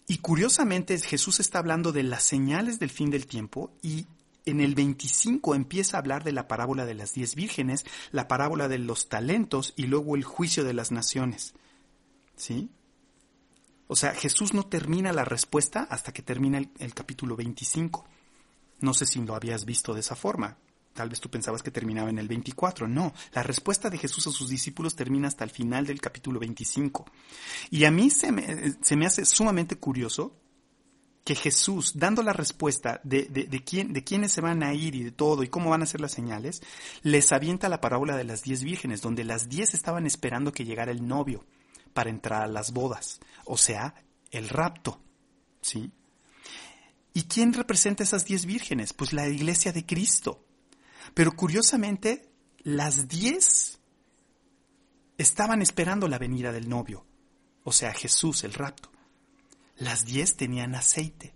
B: Y curiosamente Jesús está hablando de las señales del fin del tiempo y en el 25 empieza a hablar de la parábola de las diez vírgenes, la parábola de los talentos y luego el juicio de las naciones. ¿Sí? O sea, Jesús no termina la respuesta hasta que termina el, el capítulo 25. No sé si lo habías visto de esa forma. Tal vez tú pensabas que terminaba en el 24. No, la respuesta de Jesús a sus discípulos termina hasta el final del capítulo 25. Y a mí se me, se me hace sumamente curioso que Jesús, dando la respuesta de, de, quién, de quiénes se van a ir y de todo y cómo van a ser las señales, les avienta la parábola de las diez vírgenes, donde las diez estaban esperando que llegara el novio para entrar a las bodas, o sea, el rapto, ¿sí? ¿Y quién representa esas diez vírgenes? Pues la iglesia de Cristo. Pero curiosamente, las diez estaban esperando la venida del novio, o sea, Jesús, el rapto. Las diez tenían aceite,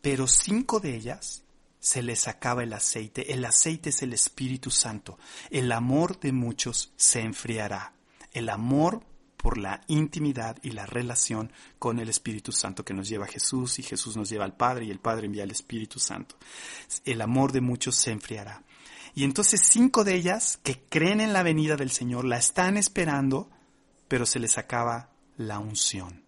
B: pero cinco de ellas se les acaba el aceite. El aceite es el Espíritu Santo. El amor de muchos se enfriará. El amor por la intimidad y la relación con el Espíritu Santo que nos lleva a Jesús y Jesús nos lleva al Padre y el Padre envía al Espíritu Santo. El amor de muchos se enfriará. Y entonces cinco de ellas que creen en la venida del Señor la están esperando, pero se les acaba la unción.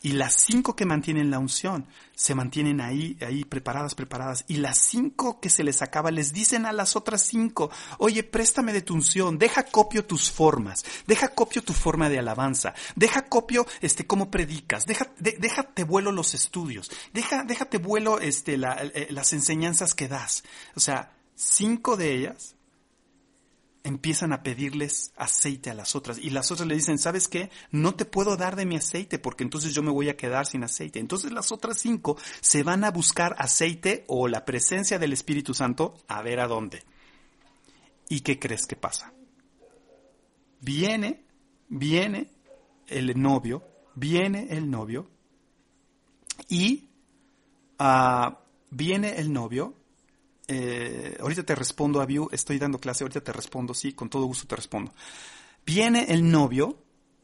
B: Y las cinco que mantienen la unción se mantienen ahí, ahí preparadas, preparadas. Y las cinco que se les acaba les dicen a las otras cinco, oye, préstame de tu unción, deja copio tus formas, deja copio tu forma de alabanza, deja copio este cómo predicas, deja, déjate vuelo los estudios, deja, déjate vuelo este, eh, las enseñanzas que das. O sea, cinco de ellas empiezan a pedirles aceite a las otras y las otras le dicen, ¿sabes qué? No te puedo dar de mi aceite porque entonces yo me voy a quedar sin aceite. Entonces las otras cinco se van a buscar aceite o la presencia del Espíritu Santo a ver a dónde. ¿Y qué crees que pasa? Viene, viene el novio, viene el novio y ah, viene el novio eh, ahorita te respondo a View, estoy dando clase, ahorita te respondo, sí, con todo gusto te respondo. Viene el novio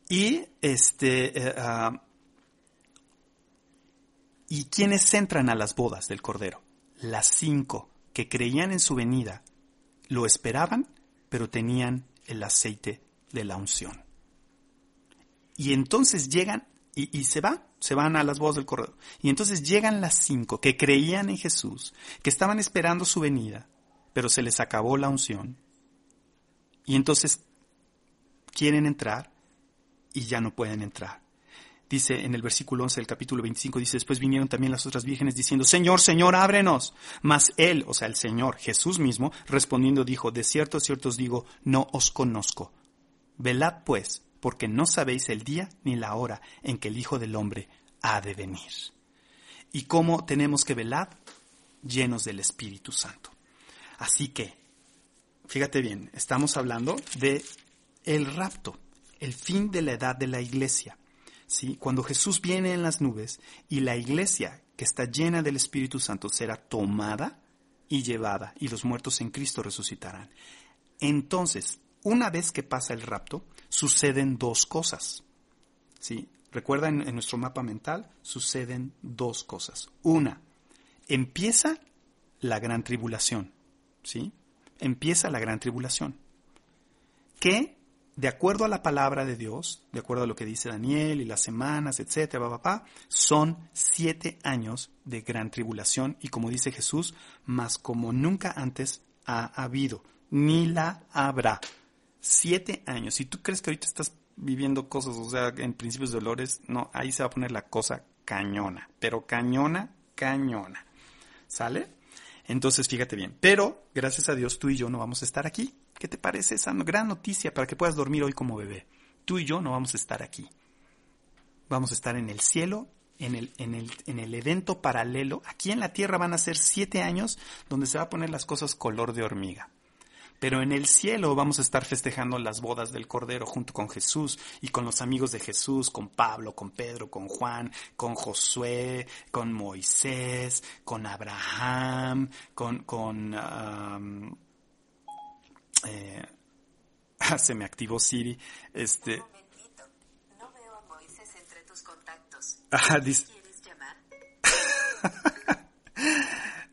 B: y este ah, y quienes entran a las bodas del cordero, las cinco que creían en su venida, lo esperaban, pero tenían el aceite de la unción. Y entonces llegan y, se va, se van a las bodas del corredor. Y entonces llegan las cinco que creían en Jesús, que estaban esperando su venida, pero se les acabó la unción. Y entonces quieren entrar y ya no pueden entrar. Dice en el versículo 11 del capítulo 25, dice, después vinieron también las otras vírgenes diciendo, Señor, Señor, ábrenos. Mas él, o sea, el Señor, Jesús mismo, respondiendo dijo, de cierto, cierto os digo, no os conozco. Velad pues, porque no sabéis el día ni la hora en que el Hijo del Hombre ha de venir. ¿Y cómo tenemos que velar? Llenos del Espíritu Santo. Así que, fíjate bien, estamos hablando de el rapto, el fin de la edad de la iglesia. ¿sí? Cuando Jesús viene en las nubes y la iglesia que está llena del Espíritu Santo será tomada y llevada y los muertos en Cristo resucitarán. Entonces, una vez que pasa el rapto, suceden dos cosas. ¿Sí? Recuerda en, nuestro mapa mental, suceden dos cosas. Una, empieza la gran tribulación. ¿Sí? Empieza la gran tribulación. Que, de acuerdo a la palabra de Dios, de acuerdo a lo que dice Daniel y las semanas, etcétera, papá, son siete años de gran tribulación y como dice Jesús, más como nunca antes ha habido, ni la habrá siete años. Si tú crees que ahorita estás viviendo cosas, o sea, en principios de dolores, no, ahí se va a poner la cosa cañona, pero cañona, cañona. ¿Sale? Entonces, fíjate bien. Pero, gracias a Dios, tú y yo no vamos a estar aquí. ¿Qué te parece esa gran noticia para que puedas dormir hoy como bebé? Tú y yo no vamos a estar aquí. Vamos a estar en el cielo, en el, en el, en el evento paralelo. Aquí en la tierra van a ser siete años donde se va a poner las cosas color de hormiga. Pero en el cielo vamos a estar festejando las bodas del Cordero junto con Jesús y con los amigos de Jesús, con Pablo, con Pedro, con Juan, con Josué, con Moisés, con Abraham, con... con eh, se me activó Siri. Este, no veo a Moisés entre tus contactos. ¿Quieres llamar?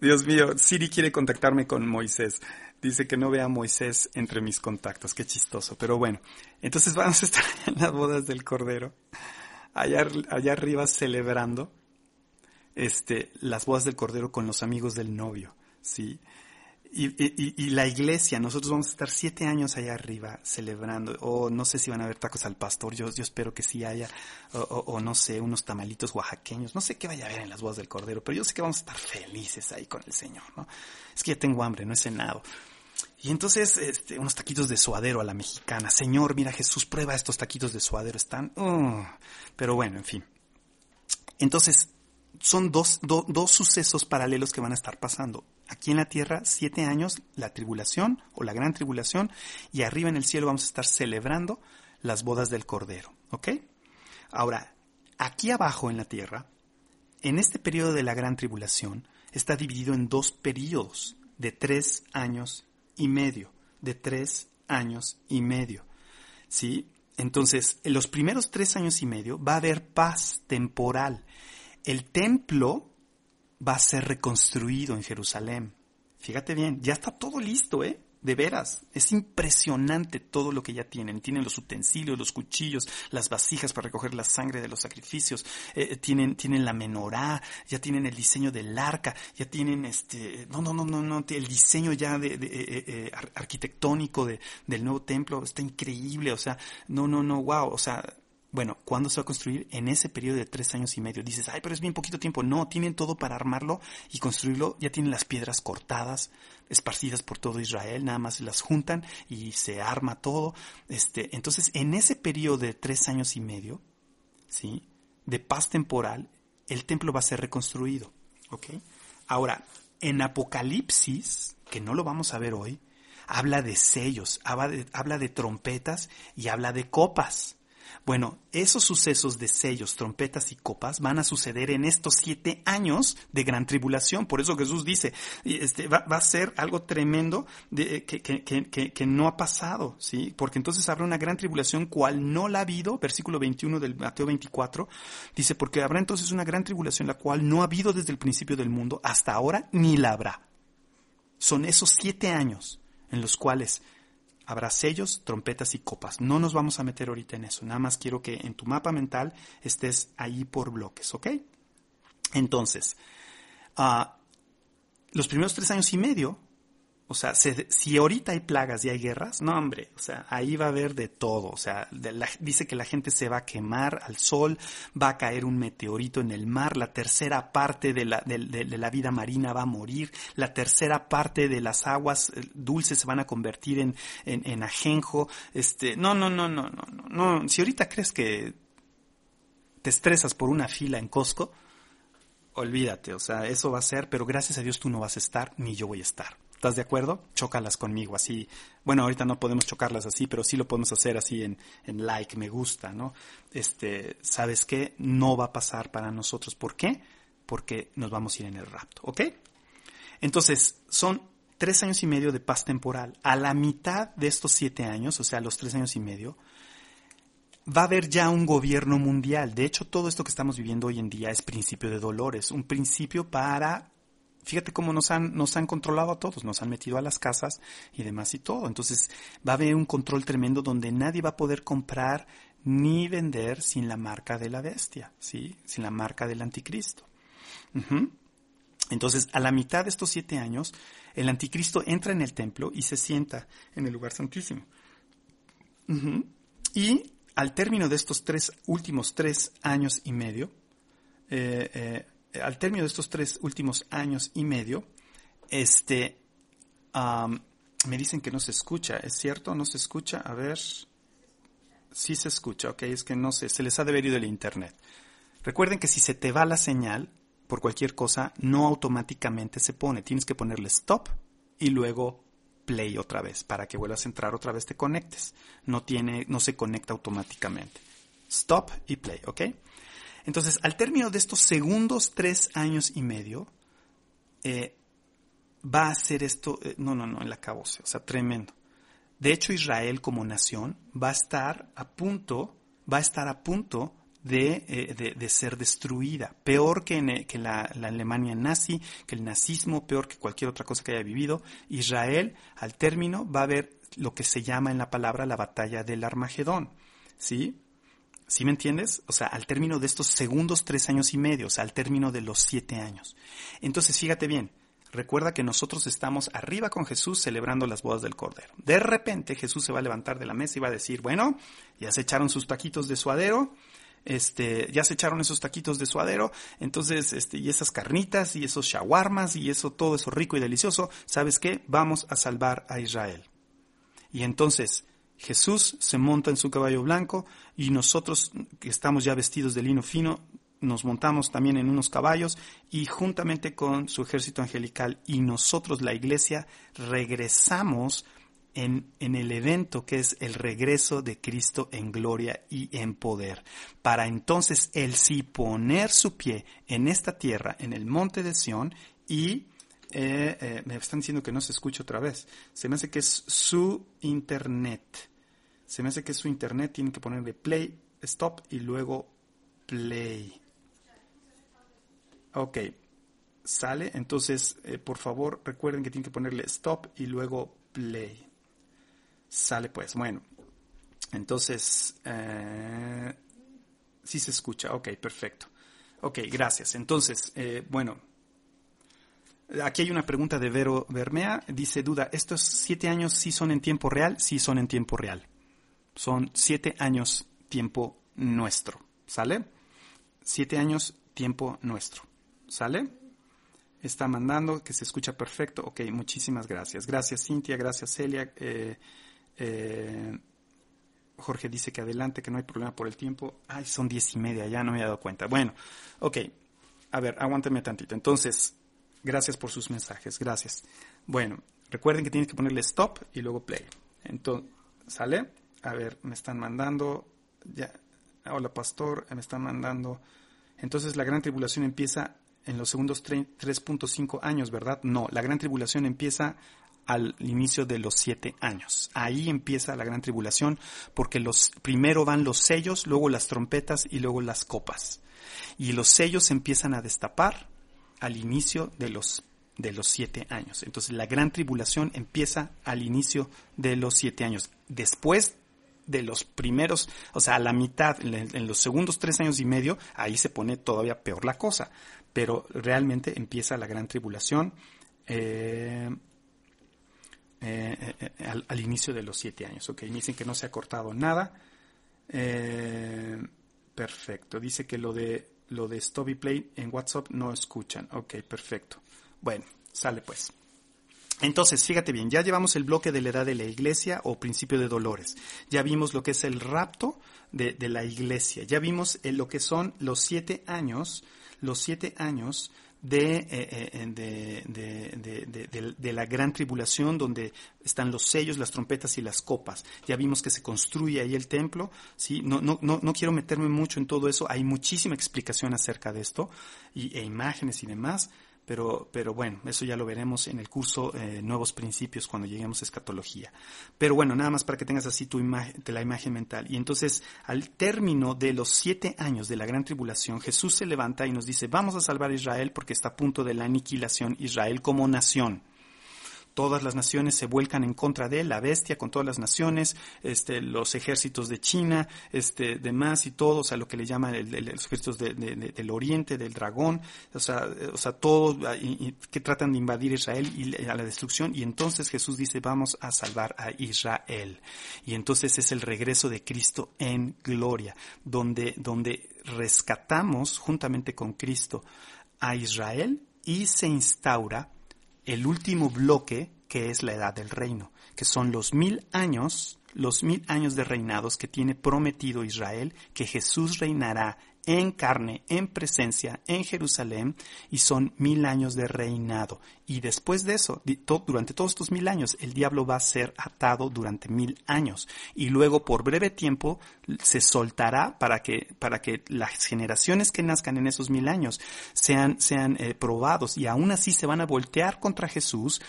B: Dios mío, Siri quiere contactarme con Moisés. Dice que no vea a Moisés entre mis contactos. Qué chistoso. Pero bueno, entonces vamos a estar en las bodas del Cordero. Allá, allá arriba celebrando este, las bodas del Cordero con los amigos del novio. ¿sí? Y, la iglesia, nosotros vamos a estar siete años allá arriba celebrando, o no sé si van a haber tacos al pastor, yo, yo espero que sí haya, o, no sé, unos tamalitos oaxaqueños, no sé qué vaya a haber en las bodas del Cordero, pero yo sé que vamos a estar felices ahí con el Señor, ¿no? Es que ya tengo hambre, no he cenado. Y entonces, este, unos taquitos de suadero a la mexicana. Señor, mira Jesús, prueba estos taquitos de suadero, están... Uh, pero bueno, en fin. Entonces, son dos, dos sucesos paralelos que van a estar pasando. Aquí en la tierra, siete años, la tribulación o la gran tribulación, y arriba en el cielo vamos a estar celebrando las bodas del Cordero. ¿Ok? Ahora, aquí abajo en la tierra, en este periodo de la gran tribulación, está dividido en dos periodos de tres años y medio. De tres años y medio. ¿Sí? Entonces, en los primeros tres años y medio va a haber paz temporal el templo va a ser reconstruido en Jerusalén. Fíjate bien, ya está todo listo, ¿eh? De veras, es impresionante todo lo que ya tienen. Tienen los utensilios, los cuchillos, las vasijas para recoger la sangre de los sacrificios. Eh, eh, tienen, tienen la menorá, ya tienen el diseño del arca, ya tienen este, no, no, no, no, no, el diseño ya de, eh, arquitectónico de, del nuevo templo está increíble. O sea, no, no, no, wow. O sea, bueno, ¿cuándo se va a construir? En ese periodo de tres años y medio. Dices, ay, pero es bien poquito tiempo. No, tienen todo para armarlo y construirlo. Ya tienen las piedras cortadas, esparcidas por todo Israel. Nada más las juntan y se arma todo. Este, entonces, en ese periodo de tres años y medio, ¿sí? De paz temporal, el templo va a ser reconstruido. Ahora, en Apocalipsis, que no lo vamos a ver hoy, habla de sellos, habla de, habla de trompetas y habla de copas. Bueno, esos sucesos de sellos, trompetas y copas van a suceder en estos siete años de gran tribulación. Por eso Jesús dice, este, va, a ser algo tremendo de, que, que, no ha pasado, ¿sí? Porque entonces habrá una gran tribulación cual no la ha habido, versículo 21 del Mateo 24, dice, porque habrá entonces una gran tribulación la cual no ha habido desde el principio del mundo hasta ahora, ni la habrá. Son esos siete años en los cuales habrá sellos, trompetas y copas. No nos vamos a meter ahorita en eso. Nada más quiero que en tu mapa mental estés ahí por bloques, ¿ok? Entonces, ah, los primeros tres años y medio o sea, si ahorita hay plagas y hay guerras, no hombre, o sea, ahí va a haber de todo. O sea, dice que la gente se va a quemar al sol, va a caer un meteorito en el mar, la tercera parte de la, de, la vida marina va a morir, la tercera parte de las aguas eh, dulces se van a convertir en, en, en ajenjo. Este, no, no, no, no, no, no, no. Si ahorita crees que te estresas por una fila en Costco, olvídate, o sea, eso va a ser, pero gracias a Dios tú no vas a estar, ni yo voy a estar. ¿Estás de acuerdo? Chócalas conmigo así. Bueno, ahorita no podemos chocarlas así, pero sí lo podemos hacer así en, en like, me gusta, ¿no? Este, ¿sabes qué? No va a pasar para nosotros. ¿Por qué? Porque nos vamos a ir en el rapto, ¿ok? Entonces, son tres años y medio de paz temporal. A la mitad de estos siete años, o sea, los tres años y medio, va a haber ya un gobierno mundial. De hecho, todo esto que estamos viviendo hoy en día es principio de dolores, un principio para fíjate cómo nos han, nos han controlado a todos, nos han metido a las casas y demás y todo. Entonces va a haber un control tremendo donde nadie va a poder comprar ni vender sin la marca de la bestia, ¿sí? Sin la marca del anticristo. Entonces, a la mitad de estos siete años, el anticristo entra en el templo y se sienta en el lugar santísimo. Y al término de estos tres últimos tres años y medio, eh, eh, al término de estos tres últimos años y medio, este, me dicen que no se escucha, ¿es cierto? ¿No se escucha? A ver, sí se escucha, ok, es que no sé, se les ha de el internet. Recuerden que si se te va la señal por cualquier cosa, no automáticamente se pone, tienes que ponerle stop y luego play otra vez para que vuelvas a entrar otra vez te conectes. No tiene, no se conecta automáticamente. Stop y play, ¿ok? Entonces, al término de estos segundos tres años y medio, eh, va a ser esto, eh, no, no, no, el acabose, o sea, tremendo. De hecho, Israel como nación va a estar a punto, va a estar a punto de, eh, ser destruida, peor que, que la, la, Alemania nazi, que el nazismo, peor que cualquier otra cosa que haya vivido. Israel, al término, va a haber lo que se llama en la palabra la batalla del Armagedón, ¿sí? ¿Sí me entiendes? O sea, al término de estos segundos tres años y medio, o sea, al término de los siete años. Entonces, fíjate bien, Recuerda que nosotros estamos arriba con Jesús celebrando las bodas del Cordero. De repente Jesús se va a levantar de la mesa y va a decir, bueno, ya se echaron sus taquitos de suadero, este, ya se echaron esos taquitos de suadero, entonces, este, y esas carnitas y esos shawarmas y eso, todo eso rico y delicioso, ¿sabes qué? Vamos a salvar a Israel. Y entonces, Jesús se monta en su caballo blanco y nosotros que estamos ya vestidos de lino fino, nos montamos también en unos caballos y juntamente con su ejército angelical y nosotros la iglesia regresamos en, en, el evento que es el regreso de Cristo en gloria y en poder. Para entonces él sí poner su pie en esta tierra, en el monte de Sión, y eh, eh, me están diciendo que no se escucha otra vez. Se me hace que es su internet. Se me hace que su internet. Tienen que ponerle play, stop y luego play. Ok, sale. Entonces, eh, por favor, recuerden que tienen que ponerle stop y luego play. Sale pues, bueno. Entonces, eh, sí se escucha. Ok, perfecto. Ok, gracias. Entonces, eh, bueno. Aquí hay una pregunta de Vero Bermea. Dice, duda, ¿estos siete años sí son en tiempo real? Sí son en tiempo real. Son siete años tiempo nuestro. ¿Sale? Siete años tiempo nuestro. ¿Sale? Está mandando, que se escucha perfecto. Ok, muchísimas gracias. Gracias Cintia, gracias Celia. Eh, eh, Jorge dice que adelante, que no hay problema por el tiempo. Ay, son diez y media, ya no me he dado cuenta. Bueno, ok. A ver, aguántame tantito. Entonces, gracias por sus mensajes, gracias. Bueno, recuerden que tienen que ponerle stop y luego play. Entonces, ¿sale? A ver, me están mandando. Ya. Hola, pastor, me están mandando. Entonces, la gran tribulación empieza en los segundos 3.5 años, ¿verdad? No, la gran tribulación empieza al inicio de los siete años. Ahí empieza la gran tribulación porque los, primero van los sellos, luego las trompetas y luego las copas. Y los sellos empiezan a destapar al inicio de los, de los siete años. Entonces la gran tribulación empieza al inicio de los siete años. Después de los primeros, o sea, a la mitad, en, los segundos tres años y medio, ahí se pone todavía peor la cosa. Pero realmente empieza la gran tribulación. Eh, eh, eh, al, inicio de los siete años. Ok, me dicen que no se ha cortado nada. Eh, perfecto. Dice que lo de lo de Stubby Play en WhatsApp no escuchan. Ok, perfecto. Bueno, sale pues. Entonces, fíjate bien, ya llevamos el bloque de la edad de la iglesia o principio de dolores. Ya vimos lo que es el rapto de, la iglesia. Ya vimos lo que son los siete años, los siete años de, de, de, la gran tribulación donde están los sellos, las trompetas y las copas. Ya vimos que se construye ahí el templo, ¿sí? No, no, no, no quiero meterme mucho en todo eso, hay muchísima explicación acerca de esto y, e imágenes y demás. Pero, pero bueno, eso ya lo veremos en el curso eh, Nuevos Principios cuando lleguemos a escatología. Pero bueno, nada más para que tengas así tu imagen, la imagen mental. Y entonces, al término de los siete años de la gran tribulación, Jesús se levanta y nos dice, vamos a salvar a Israel porque está a punto de la aniquilación Israel como nación todas las naciones se vuelcan en contra de él, la bestia con todas las naciones, este, los ejércitos de China, este, demás y todo, o sea, lo que le llaman el, los ejércitos del oriente, del dragón, o sea, o sea todos que tratan de invadir Israel y a la destrucción, y entonces Jesús dice, vamos a salvar a Israel. Y entonces es el regreso de Cristo en gloria, donde, donde rescatamos juntamente con Cristo a Israel y se instaura el último bloque que es la edad del reino, que son los mil años, los mil años de reinados que tiene prometido Israel, que Jesús reinará en carne, en presencia, en Jerusalén, y son mil años de reinado. Y después de eso, durante todos estos mil años, el diablo va a ser atado durante mil años. Y luego, por breve tiempo, se soltará para que, para que las generaciones que nazcan en esos mil años sean, sean eh, probados y aún así se van a voltear contra Jesús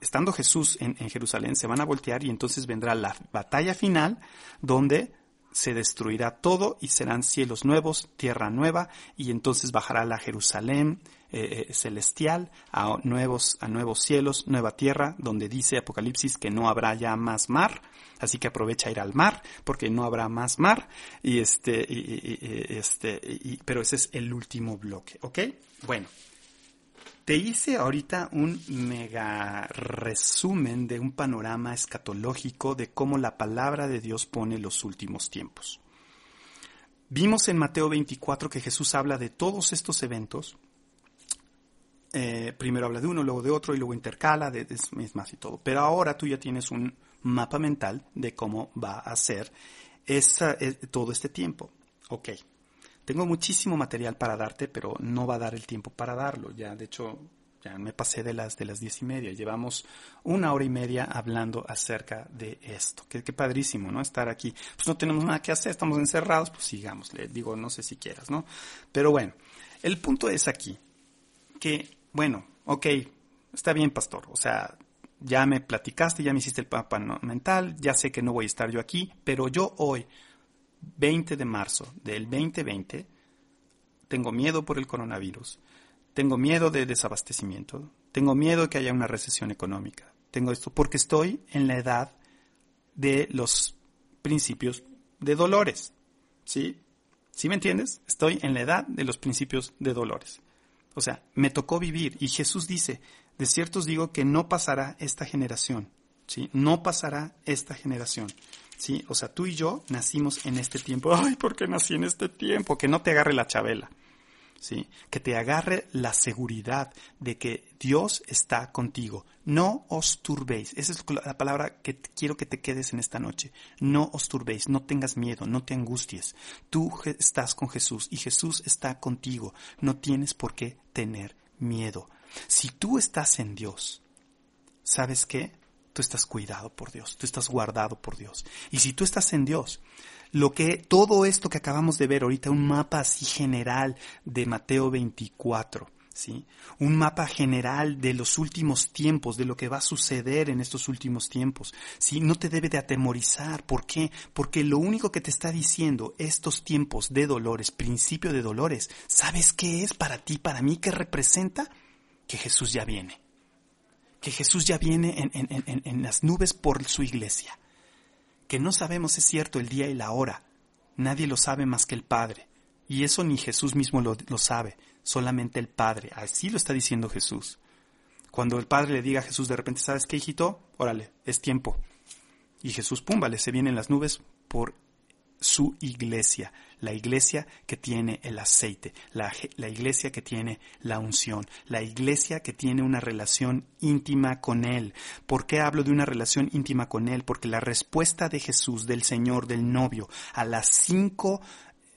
B: estando Jesús en, en, Jerusalén, se van a voltear y entonces vendrá la batalla final donde se destruirá todo y serán cielos nuevos, tierra nueva, y entonces bajará la Jerusalén eh, eh, celestial a nuevos, a nuevos cielos, nueva tierra, donde dice Apocalipsis que no habrá ya más mar, así que aprovecha ir al mar, porque no habrá más mar, y este, y, este, pero ese es el último bloque, ¿ok? Bueno, te hice ahorita un mega resumen de un panorama escatológico de cómo la palabra de Dios pone los últimos tiempos. Vimos en Mateo 24 que Jesús habla de todos estos eventos. Eh, primero habla de uno, luego de otro y luego intercala, de, es más y todo. Pero ahora tú ya tienes un mapa mental de cómo va a ser eh, todo este tiempo. Ok. Tengo muchísimo material para darte, pero no va a dar el tiempo para darlo. Ya, de hecho, ya me pasé de las de las diez y media. Llevamos una hora y media hablando acerca de esto. Qué, padrísimo, ¿no? Estar aquí. Pues no tenemos nada que hacer, estamos encerrados, pues sigamos. Le digo, no sé si quieras, ¿no? Pero bueno, el punto es aquí que, bueno, ok, está bien, pastor. O sea, ya me platicaste, ya me hiciste el mapa mental, ya sé que no voy a estar yo aquí, pero yo hoy 20 de marzo del 2020, tengo miedo por el coronavirus, tengo miedo de desabastecimiento, tengo miedo que haya una recesión económica, tengo esto porque estoy en la edad de los principios de dolores, ¿sí? ¿Sí me entiendes? Estoy en la edad de los principios de dolores. O sea, me tocó vivir y Jesús dice, de cierto os digo que no pasará esta generación, ¿sí? No pasará esta generación. ¿Sí? O sea, tú y yo nacimos en este tiempo. Ay, ¿por qué nací en este tiempo? Que no te agarre la chabela. ¿Sí? Que te agarre la seguridad de que Dios está contigo. No os turbéis. Esa es la palabra que quiero que te quedes en esta noche. No os turbéis, no tengas miedo, no te angusties. Tú estás con Jesús y Jesús está contigo. No tienes por qué tener miedo. Si tú estás en Dios, ¿sabes qué? Tú estás cuidado por Dios, tú estás guardado por Dios. Y si tú estás en Dios, lo que todo esto que acabamos de ver ahorita, un mapa así general de Mateo 24, ¿sí? Un mapa general de los últimos tiempos, de lo que va a suceder en estos últimos tiempos, ¿sí? No te debe de atemorizar, ¿por qué? Porque lo único que te está diciendo estos tiempos de dolores, principio de dolores, ¿sabes qué es para ti, para mí, qué representa? Que Jesús ya viene que Jesús ya viene en, las nubes por su iglesia, que no sabemos es cierto el día y la hora, nadie lo sabe más que el Padre, y eso ni Jesús mismo lo, lo sabe, solamente el Padre, así lo está diciendo Jesús. Cuando el Padre le diga a Jesús de repente, ¿sabes qué, hijito? Órale, es tiempo. Y Jesús, pum, vale, se viene en las nubes por su iglesia, la iglesia que tiene el aceite, la, iglesia que tiene la unción, la iglesia que tiene una relación íntima con Él. ¿Por qué hablo de una relación íntima con Él? Porque la respuesta de Jesús, del Señor, del novio, a las cinco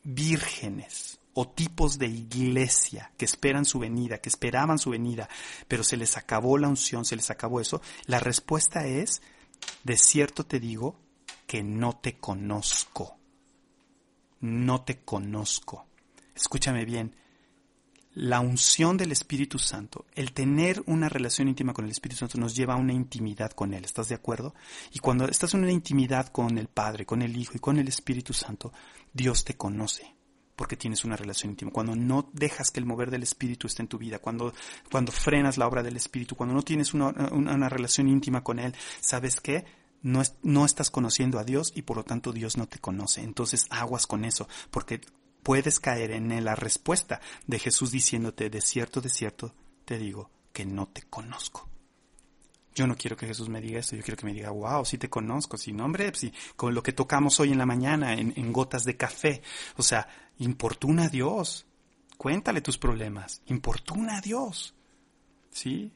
B: vírgenes o tipos de iglesia que esperan su venida, que esperaban su venida, pero se les acabó la unción, se les acabó eso, la respuesta es, de cierto te digo, que no te conozco no te conozco. Escúchame bien, la unción del Espíritu Santo, el tener una relación íntima con el Espíritu Santo nos lleva a una intimidad con Él, ¿estás de acuerdo? Y cuando estás en una intimidad con el Padre, con el Hijo y con el Espíritu Santo, Dios te conoce porque tienes una relación íntima. Cuando no dejas que el mover del Espíritu esté en tu vida, cuando, cuando frenas la obra del Espíritu, cuando no tienes una, una relación íntima con Él, ¿sabes qué? No, no estás conociendo a Dios y por lo tanto Dios no te conoce. Entonces aguas con eso, porque puedes caer en la respuesta de Jesús diciéndote, de cierto, de cierto, te digo que no te conozco. Yo no quiero que Jesús me diga esto, yo quiero que me diga, wow, sí te conozco, sí, no, hombre, sí, con lo que tocamos hoy en la mañana, en, gotas de café. O sea, importuna a Dios, cuéntale tus problemas, importuna a Dios. ¿Sí?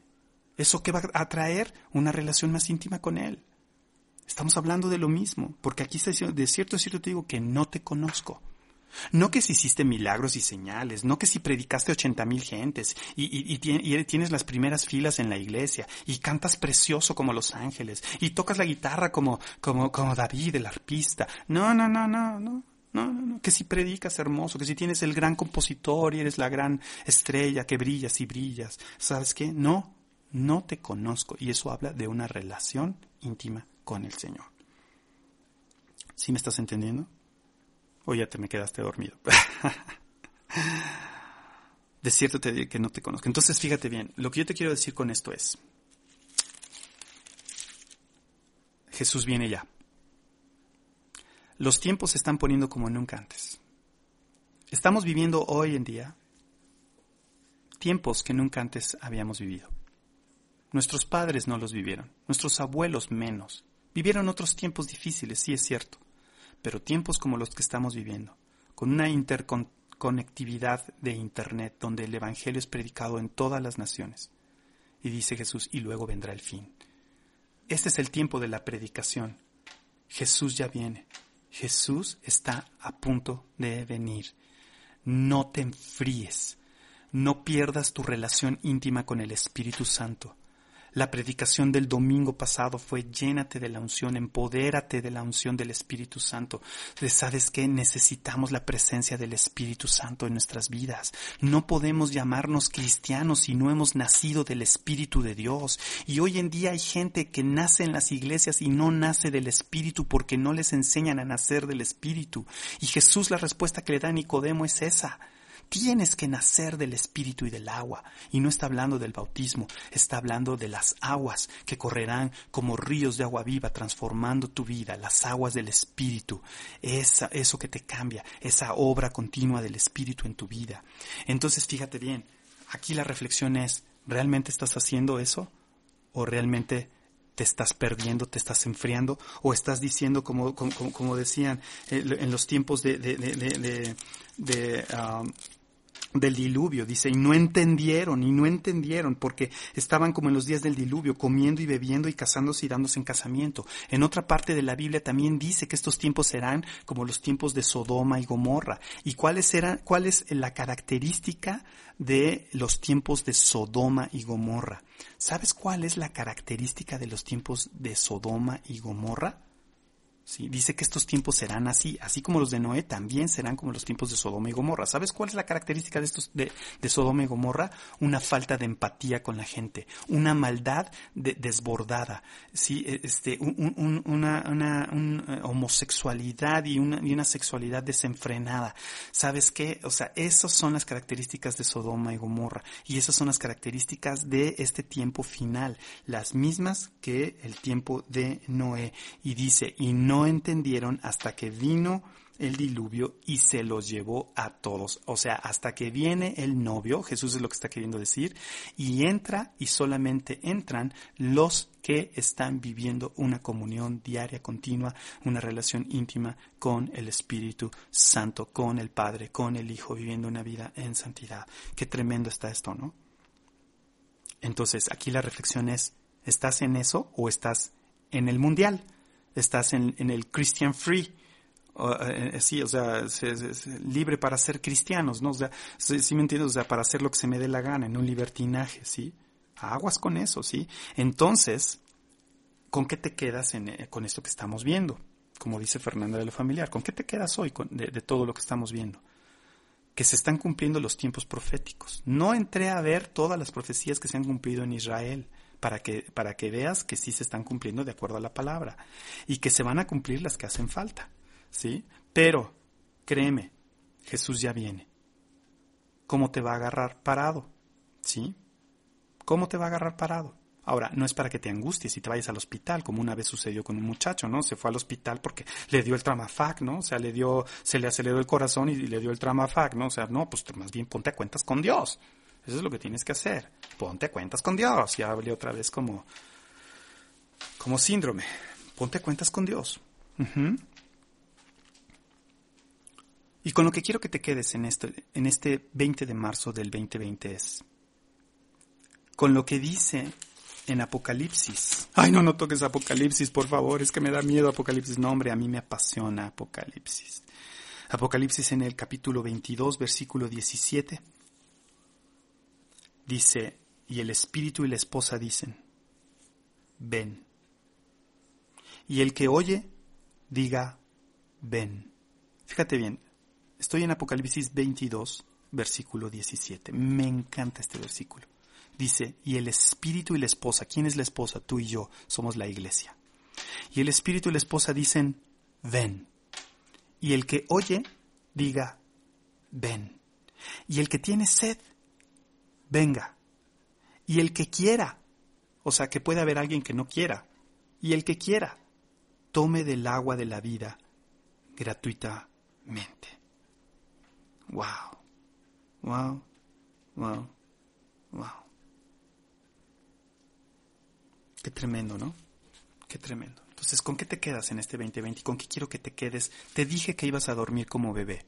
B: Eso que va a traer una relación más íntima con Él. Estamos hablando de lo mismo, porque aquí está diciendo, de cierto, de cierto te digo que no te conozco. No que si hiciste milagros y señales, no que si predicaste ochenta mil gentes y, tienes las primeras filas en la iglesia y cantas precioso como los ángeles y tocas la guitarra como, como, como David, el arpista. No, no, no, no, no. No, no, no, que si predicas hermoso, que si tienes el gran compositor y eres la gran estrella que brillas y brillas. ¿Sabes qué? No, no te conozco. Y eso habla de una relación íntima con el Señor. ¿Sí me estás entendiendo? O ya te me quedaste dormido. de cierto te digo que no te conozco. Entonces fíjate bien, lo que yo te quiero decir con esto es, Jesús viene ya. Los tiempos se están poniendo como nunca antes. Estamos viviendo hoy en día tiempos que nunca antes habíamos vivido. Nuestros padres no los vivieron, nuestros abuelos menos. Vivieron otros tiempos difíciles, sí es cierto, pero tiempos como los que estamos viviendo, con una interconectividad de Internet donde el Evangelio es predicado en todas las naciones. Y dice Jesús, y luego vendrá el fin. Este es el tiempo de la predicación. Jesús ya viene. Jesús está a punto de venir. No te enfríes. No pierdas tu relación íntima con el Espíritu Santo. La predicación del domingo pasado fue llénate de la unción, empodérate de la unción del Espíritu Santo. ¿Sabes que Necesitamos la presencia del Espíritu Santo en nuestras vidas. No podemos llamarnos cristianos si no hemos nacido del Espíritu de Dios. Y hoy en día hay gente que nace en las iglesias y no nace del Espíritu porque no les enseñan a nacer del Espíritu. Y Jesús la respuesta que le da a Nicodemo es esa. Tienes que nacer del espíritu y del agua. Y no está hablando del bautismo, está hablando de las aguas que correrán como ríos de agua viva transformando tu vida, las aguas del espíritu. Esa, eso que te cambia, esa obra continua del espíritu en tu vida. Entonces fíjate bien, aquí la reflexión es, ¿realmente estás haciendo eso? ¿O realmente te estás perdiendo, te estás enfriando, o estás diciendo, como, como, decían eh, en los tiempos de, de, ah, del diluvio, dice, y no entendieron, y no entendieron, porque estaban como en los días del diluvio, comiendo y bebiendo y casándose y dándose en casamiento. En otra parte de la Biblia también dice que estos tiempos serán como los tiempos de Sodoma y Gomorra. ¿Y cuál es, cuál es la característica de los tiempos de Sodoma y Gomorra? ¿Sabes cuál es la característica de los tiempos de Sodoma y Gomorra? ¿Sí? Dice que estos tiempos serán así, así como los de Noé también serán como los tiempos de Sodoma y Gomorra. ¿Sabes cuál es la característica de estos de, Sodoma y Gomorra? Una falta de empatía con la gente, una maldad desbordada, ¿sí? E, este, una, una, eh, homosexualidad y una, y una sexualidad desenfrenada. ¿Sabes qué? O sea, esas son las características de Sodoma y Gomorra y esas son las características de este tiempo final, las mismas que el tiempo de Noé. Y dice, y no no entendieron hasta que vino el diluvio y se los llevó a todos. O sea, hasta que viene el novio, Jesús es lo que está queriendo decir, y entra y solamente entran los que están viviendo una comunión diaria, continua, una relación íntima con el Espíritu Santo, con el Padre, con el Hijo, viviendo una vida en santidad. Qué tremendo está esto, ¿no? Entonces, aquí la reflexión es, ¿estás en eso o estás en el mundial? Estás en, el Christian Free. Eh, sí, o sea, libre para ser cristianos, ¿no? O sea, sí, me entiendes, o sea, para hacer lo que se me dé la gana, en un libertinaje, ¿sí? Aguas con eso, ¿sí? Entonces, ¿con qué te quedas eh, con esto que estamos viendo? Como dice Fernanda de lo familiar, ¿con qué te quedas hoy de todo lo que estamos viendo? Que se están cumpliendo los tiempos proféticos. No entré a ver todas las profecías que se han cumplido en Israel para que, para que veas que sí se están cumpliendo de acuerdo a la palabra y que se van a cumplir las que hacen falta, ¿sí? Pero, créeme, Jesús ya viene. ¿Cómo te va a agarrar parado? ¿Sí? ¿Cómo te va a agarrar parado? Ahora, no es para que te angusties y te vayas al hospital, como una vez sucedió con un muchacho, ¿no? Se fue al hospital porque le dio el tramafac, ¿no? O sea, le dio, se le aceleró el corazón y le dio el tramafac, ¿no? O sea, no, pues más bien ponte a cuentas con Dios. Eso es lo que tienes que hacer. Ponte cuentas con Dios. Ya hablé otra vez como, como síndrome. Ponte cuentas con Dios. Y con lo que quiero que te quedes en este, en este 20 de marzo del 2020 es con lo que dice en Apocalipsis. Ay, no, no toques Apocalipsis, por favor, es que me da miedo Apocalipsis. No, hombre, a mí me apasiona Apocalipsis. Apocalipsis en el capítulo 22, versículo 17 dice, y el espíritu y la esposa dicen, ven. Y el que oye, diga, ven. Fíjate bien, estoy en Apocalipsis 22, versículo 17. Me encanta este versículo. Dice, y el espíritu y la esposa, ¿quién es la esposa? Tú y yo somos la iglesia. Y el espíritu y la esposa dicen, ven. Y el que oye, diga, ven. Y el que tiene sed, venga. Y el que quiera, o sea, que puede haber alguien que no quiera, y el que quiera, tome del agua de la vida gratuitamente. Wow, wow, wow, Wow. Qué tremendo, ¿no? Qué tremendo. Entonces, ¿con qué te quedas en este 2020? ¿Con qué quiero que te quedes? Te dije que ibas a dormir como bebé.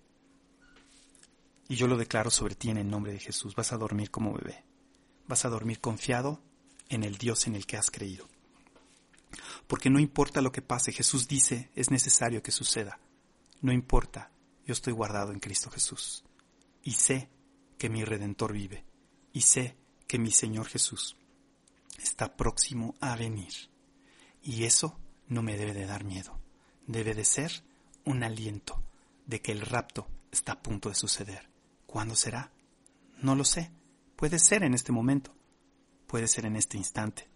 B: Y yo lo declaro sobre ti en el nombre de Jesús. Vas a dormir como bebé. Vas a dormir confiado en el Dios en el que has creído. Porque no importa lo que pase, Jesús dice, es necesario que suceda. No importa, yo estoy guardado en Cristo Jesús. Y sé que mi Redentor vive. Y sé que mi Señor Jesús está próximo a venir. Y eso no me debe de dar miedo. Debe de ser un aliento de que el rapto está a punto de suceder. ¿Cuándo será? No lo sé. Puede ser en este momento. Puede ser en este instante.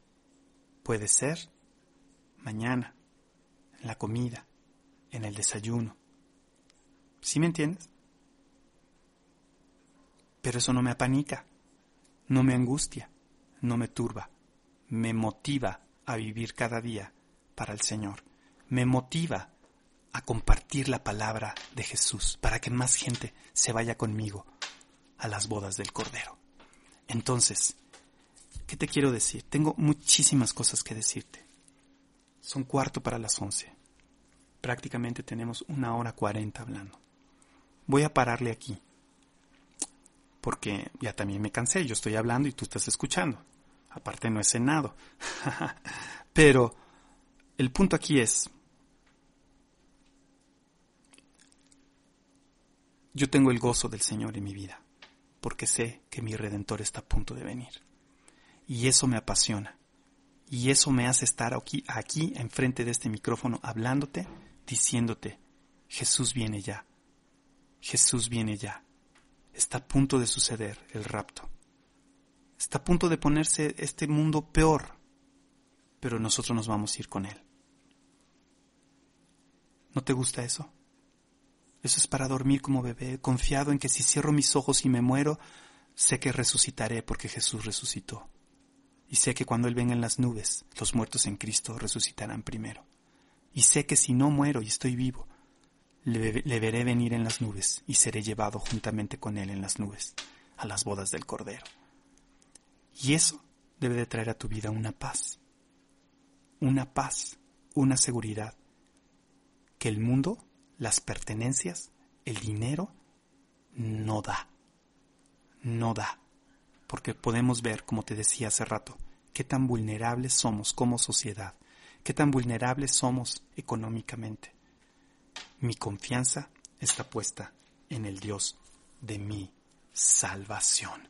B: Puede ser mañana, en la comida, en el desayuno. ¿Sí me entiendes? Pero eso no me apanica, no me angustia, no me turba, me motiva a vivir cada día para el Señor, me motiva a compartir la palabra de Jesús para que más gente se vaya conmigo a las bodas del Cordero. Entonces, ¿qué te quiero decir? Tengo muchísimas cosas que decirte. Son cuarto para las once. Prácticamente tenemos una hora cuarenta hablando. Voy a pararle aquí. Porque ya también me cansé. Yo estoy hablando y tú estás escuchando. Aparte no he cenado. Pero el punto aquí es, yo tengo el gozo del Señor en mi vida, porque sé que mi Redentor está a punto de venir. Y eso me apasiona. Y eso me hace estar aquí, aquí enfrente de este micrófono hablándote, diciéndote, Jesús viene ya. Jesús viene ya. Está a punto de suceder el rapto. Está a punto de ponerse este mundo peor, pero nosotros nos vamos a ir con Él. ¿No te gusta eso? Eso es para dormir como bebé, confiado en que si cierro mis ojos y me muero, sé que resucitaré porque Jesús resucitó y sé que cuando Él venga en las nubes, los muertos en Cristo resucitarán primero. Y sé que si no muero y estoy vivo, le, veré venir en las nubes y seré llevado juntamente con Él en las nubes a las bodas del Cordero. Y eso debe de traer a tu vida una paz, una paz, una seguridad, que el mundo, las pertenencias, el dinero, no da, no da porque podemos ver, como te decía hace rato, qué tan vulnerables somos como sociedad, qué tan vulnerables somos económicamente. Mi confianza está puesta en el Dios de mi salvación.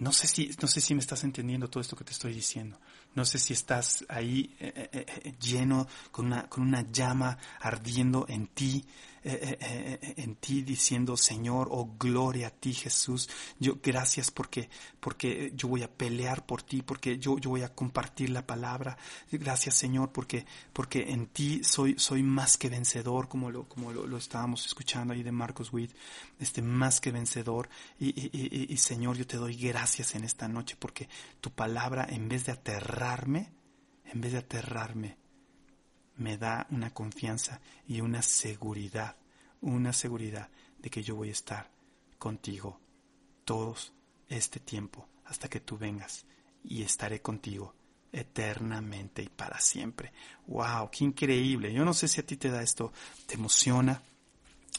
B: No sé si, no sé si me estás entendiendo todo esto que te estoy diciendo. No sé si estás ahí eh, eh, eh, lleno con una, con una llama ardiendo en ti, en ti diciendo, Señor, oh gloria a ti Jesús. Yo gracias porque, porque yo voy a pelear por ti, porque yo, yo voy a compartir la palabra. Gracias Señor porque, porque en ti soy, soy más que vencedor, como lo, como lo, estábamos escuchando ahí de Marcos Witt, este más que vencedor. Y, y, y Señor, yo te doy gracias en esta noche porque tu palabra en vez de aterrar en vez de aterrarme, me da una confianza y una seguridad, una seguridad de que yo voy a estar contigo todos este tiempo hasta que tú vengas y estaré contigo eternamente y para siempre. ¡Wow! ¡Qué increíble! Yo no sé si a ti te da esto, te emociona,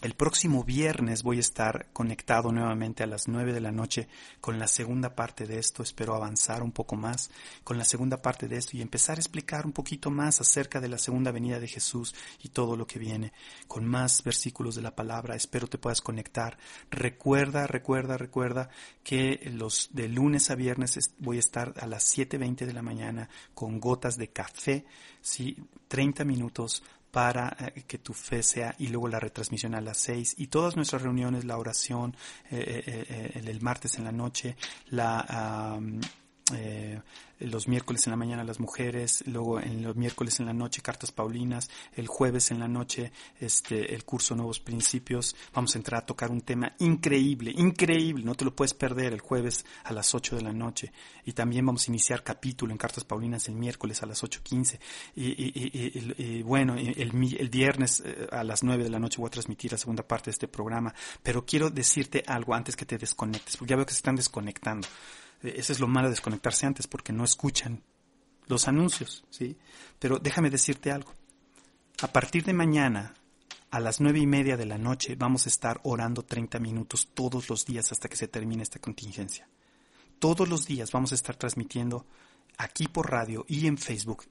B: el próximo viernes voy a estar conectado nuevamente a las nueve de la noche con la segunda parte de esto. Espero avanzar un poco más con la segunda parte de esto y empezar a explicar un poquito más acerca de la segunda venida de Jesús y todo lo que viene, con más versículos de la palabra. Espero te puedas conectar. Recuerda, recuerda, recuerda que los de lunes a viernes voy a estar a las 7.20 de la mañana con gotas de café, ¿sí? 30 minutos para eh, que tu fe sea y luego la retransmisión a las seis y todas nuestras reuniones, la oración eh, eh, el martes en la noche, la los miércoles en la mañana las mujeres, luego en los miércoles en la noche cartas paulinas, el jueves en la noche este el curso Nuevos Principios. Vamos a entrar a tocar un tema increíble, increíble, no te lo puedes perder el jueves a las 8 de la noche. Y también vamos a iniciar capítulo en cartas paulinas el miércoles a las 8.15. Y, y, y, y, bueno, el, el viernes eh, a las 9 de la noche voy a transmitir la segunda parte de este programa. Pero quiero decirte algo antes que te desconectes, porque ya veo que se están desconectando. Ese es lo malo de desconectarse antes porque no escuchan los anuncios, ¿sí? Pero déjame decirte algo. A partir de mañana, a las nueve y media de la noche, vamos a estar orando 30 minutos todos los días hasta que se termine esta contingencia. Todos los días vamos a estar transmitiendo aquí por radio y en Facebook,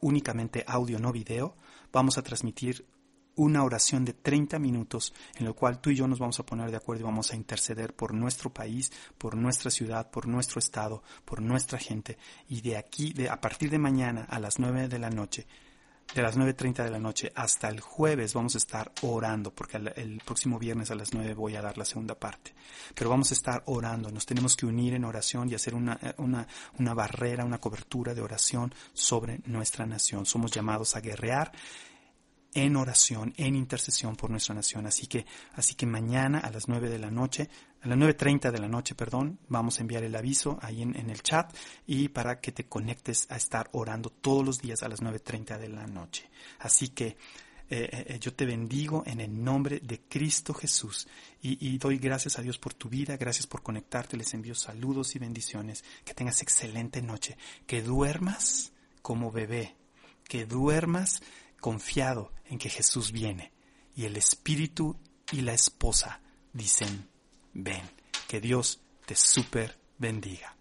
B: únicamente audio, no video, vamos a transmitir una oración de 30 minutos en la cual tú y yo nos vamos a poner de acuerdo y vamos a interceder por nuestro país, por nuestra ciudad, por nuestro estado, por nuestra gente. Y de aquí, de, a partir de mañana a las 9 de la noche, de las 9.30 de la noche hasta el jueves vamos a estar orando, porque el, próximo viernes a las 9 voy a dar la segunda parte. Pero vamos a estar orando, nos tenemos que unir en oración y hacer una, una, una barrera, una cobertura de oración sobre nuestra nación. Somos llamados a guerrear en oración, en intercesión por nuestra nación. Así que, así que mañana a las 9 de la noche, a las 9.30 de la noche, perdón, vamos a enviar el aviso ahí en, el chat y para que te conectes a estar orando todos los días a las 9.30 de la noche. Así que eh, eh, yo te bendigo en el nombre de Cristo Jesús y, y, doy gracias a Dios por tu vida, gracias por conectarte, les envío saludos y bendiciones, que tengas excelente noche, que duermas como bebé, que duermas confiado en que Jesús viene y el espíritu y la esposa dicen, ven, que Dios te super bendiga.